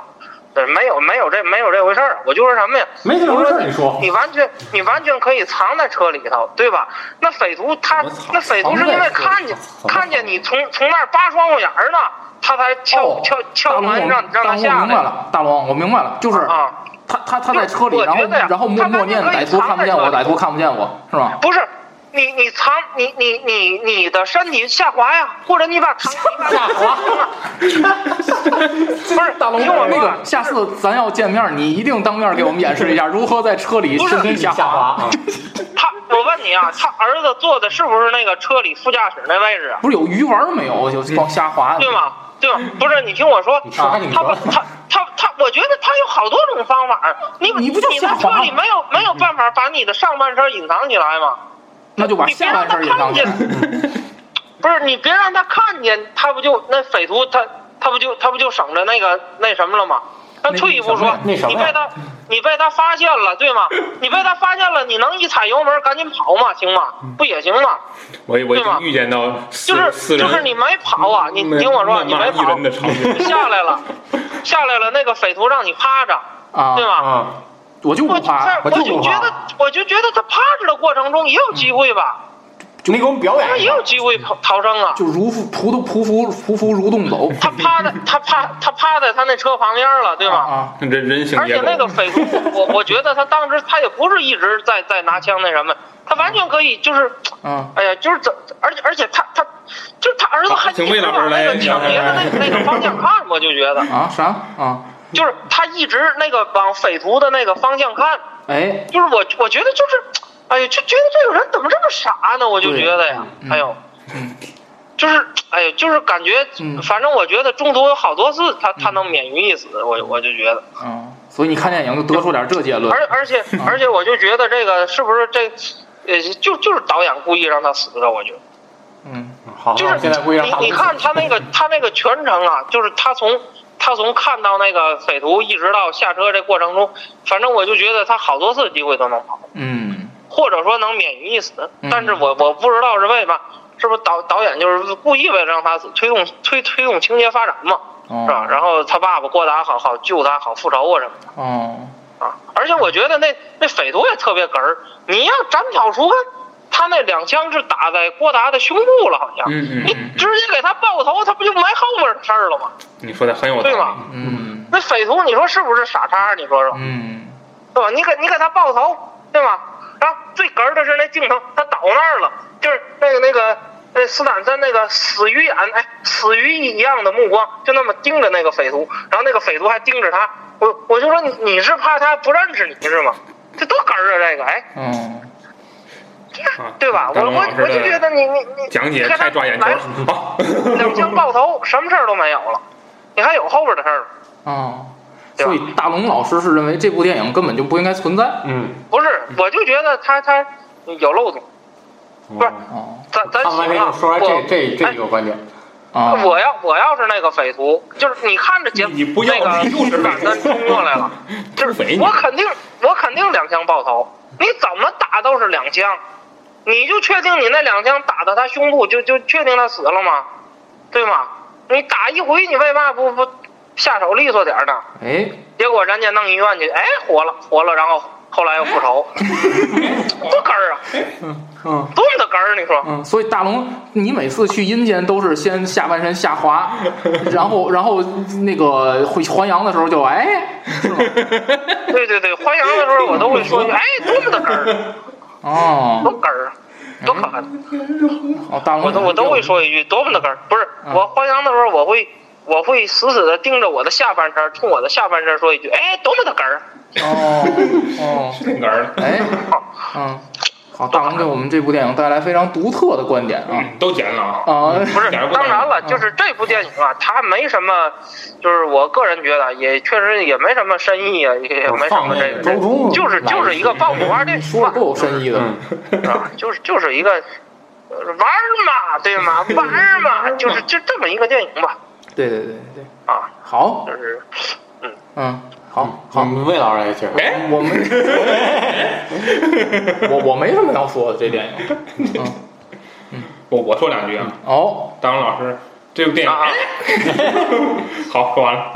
对，没有没有这没有这回事儿。我就说什么呀？没这回事儿你说你完全你完全可以藏在车里头，对吧？那匪徒他那匪徒是因为看见看见你从从那儿扒窗户眼儿呢，他才敲、哦敲大敲门让让他下来。明白了，大龙，我明白了，就是啊，他他他在车里，然后我觉得呀然后默他默念歹徒看不见我，歹徒看不见我，是吧？不是。你你藏你你你你的身体下滑呀，或者你把藏你把下滑，不是大龙，听我说啊个下次咱要见面，你一定当面给我们演示一下如何在车里不是身体下下滑！他，我问你啊，他儿子坐的是不是那个车里副驾驶那位置啊？不是有鱼丸没有？就光下滑。对吗？对吧？不是，你听我说，他。他他他，我觉得他有好多种方法。你你不就你在车里没有没有办法把你的上半身隐藏起来吗？那就把你别下让他半身也当看见。不是你别让他看见，他不就那匪徒他他不就他不就省着那个那什么了吗？那那退一步说，你被他你被他发现了，对吗？你被他发现了，你能一踩油门赶紧跑吗？行吗？不也行吗？我我已对吧经预见到就是就是你没跑啊，你听我说，你没跑下来了，下来了，那个匪徒让你趴着，啊对，吧？啊，我就不我就觉得，我就觉得他趴着的过程中也有机会吧，就你给我们表他也演一下有机会逃逃生啊。就如负仆仆仆服仆服如洞走。他趴在 他趴他趴在他那车旁边了，对吧？啊，人人性而且。那个匪徒，我我觉得他当时他也不是一直在在拿枪那什么，他完全可以就是，嗯，哎呀，就是怎，而且而且他他，就是他儿子还好请魏一直往那个抢劫的那个那个方向看，我就觉得，啊啥啊？就是他一直那个往匪徒的那个方向看，哎，就是我我觉得就是，哎呀，就觉得这个人怎么这么傻呢？我就觉得呀，对哎呦嗯，就是哎呀，就是感觉嗯，反正我觉得中途有好多次他他能免于一死，我我就觉得，嗯，所以你看电影就得出点这结论。而而且 而且我就觉得这个是不是这，呃，就就是导演故意让他死的，我觉得。嗯好，就是你你看他那个他那个全程啊，就是他从他从看到那个匪徒一直到下车这过程中，反正我就觉得他好多次机会都能跑，嗯或者说能免于一死嗯。但是我我不知道是为嘛，是不是导导演就是故意为了让他死，推动推推动情节发展嘛，哦是吧？然后他爸爸郭达好好救他，好复仇啊什么的。哦啊，而且我觉得那那匪徒也特别哏儿，你要斩草除根，他那两枪是打在郭达的胸部了，好像，你嗯嗯嗯，直接给他爆头，他不就埋后面的事儿了吗？你说的很有道理。对吧？嗯那匪徒，你说是不是傻叉？你说说，嗯对吧？你给你给他爆头，对吧？然后最哏儿的是那镜头，他倒那儿了，就是那个那个。那斯坦森那个死鱼眼，哎，死鱼一样的目光，就那么盯着那个匪徒，然后那个匪徒还盯着他，我我就说你你是怕他不认识你是吗？这多哏儿啊，这个，哎，嗯啊对吧？我我我就觉得你你你讲解太抓眼球来了。好，两枪爆头，什么事儿都没有了，你还有后边的事儿吗？哦，所以大龙老师是认为这部电影根本就不应该存在。嗯，不是，我就觉得他他有漏洞。不是哦咱咱行啊，个说完这这这哎个观点，啊我要我要是那个匪徒，就是你看着节你不要那个你就是斯坦森冲过来了，就是匪我肯定我肯定两枪爆头，你怎么打都是两枪，你就确定你那两枪打到他胸部就就确定他死了吗？对吗？你打一回你为嘛不不下手利索点儿呢？哎结果人家弄医院去，哎，活了活了，然后后来又复仇，多根儿啊，嗯嗯多么的根儿，你说？嗯，所以大龙，你每次去阴间都是先下半身下滑，然后然后那个会还阳的时候就哎，是吗？对对对，还阳的时候我都会说哎，多么的根儿，哦，多哏儿啊，多可爱！哦，大龙我都我都会说一句，多么的哏儿。不是嗯。我还阳的时候，我会我会死死的盯着我的下半身，冲我的下半身说一句，哎，多么的哏儿。哦哦，这个儿哎，嗯，好，大龙给我们这部电影带来非常独特的观点啊。嗯，都剪了啊。啊，不是，当然了，嗯。就是这部电影啊，它没什么，就是我个人觉得也确实也没什么深意啊，也也没什么这个，就是 就是一个爆米花电影嘛说的，够有深意的，嗯，啊，就是就是一个呃玩嘛，对吗？玩嘛，就是 就这么一个电影吧，对对对对，啊，好，就是嗯。嗯，好好，嗯魏老师也觉得，哎，我们 我我没什么要说的这电影，嗯，我我说两句啊，哦，大龙老师，这部电影啊，好说完了。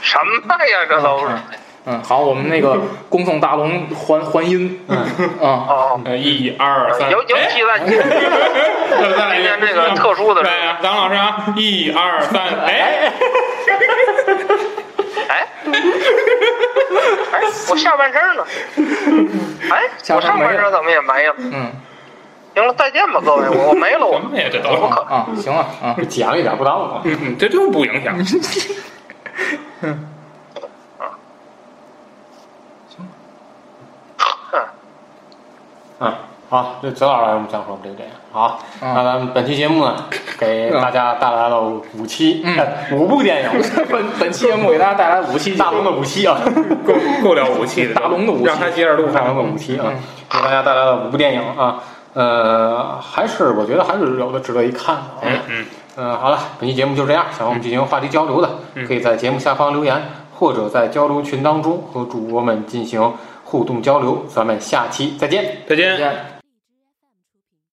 什么呀？这都是。嗯，好，我们那个恭送大龙还还音，嗯。啊，哦，呃，一二三，尤尤其在今再再来一遍天这个特殊的日来啊，大龙老师啊，一二三，哎，哎，哎，我下半身呢？哎，我上半身怎么也没了？嗯行了，再见吧，各位，我我没了，我什么呀？这都可啊，行了啊，讲一点不耽误啊。嗯嗯，这就不影响。嗯，好，这泽老师来我们讲说这个电影。好，嗯那咱们本期节目呢，给大家带来了五期、嗯呃五部电影，本本期节目给大家带来五期大龙的五期啊，够够了五期的，大龙的五期让他接着录。大龙的五期啊嗯，给大家带来了五部电影啊。呃，还是我觉得还是有的值得一看的啊。嗯嗯，嗯，好了，本期节目就这样。想和我们进行话题交流的，嗯可以在节目下方留言，或者在交流群当中和主播们进行互动交流。咱们下期再见。再见再。见。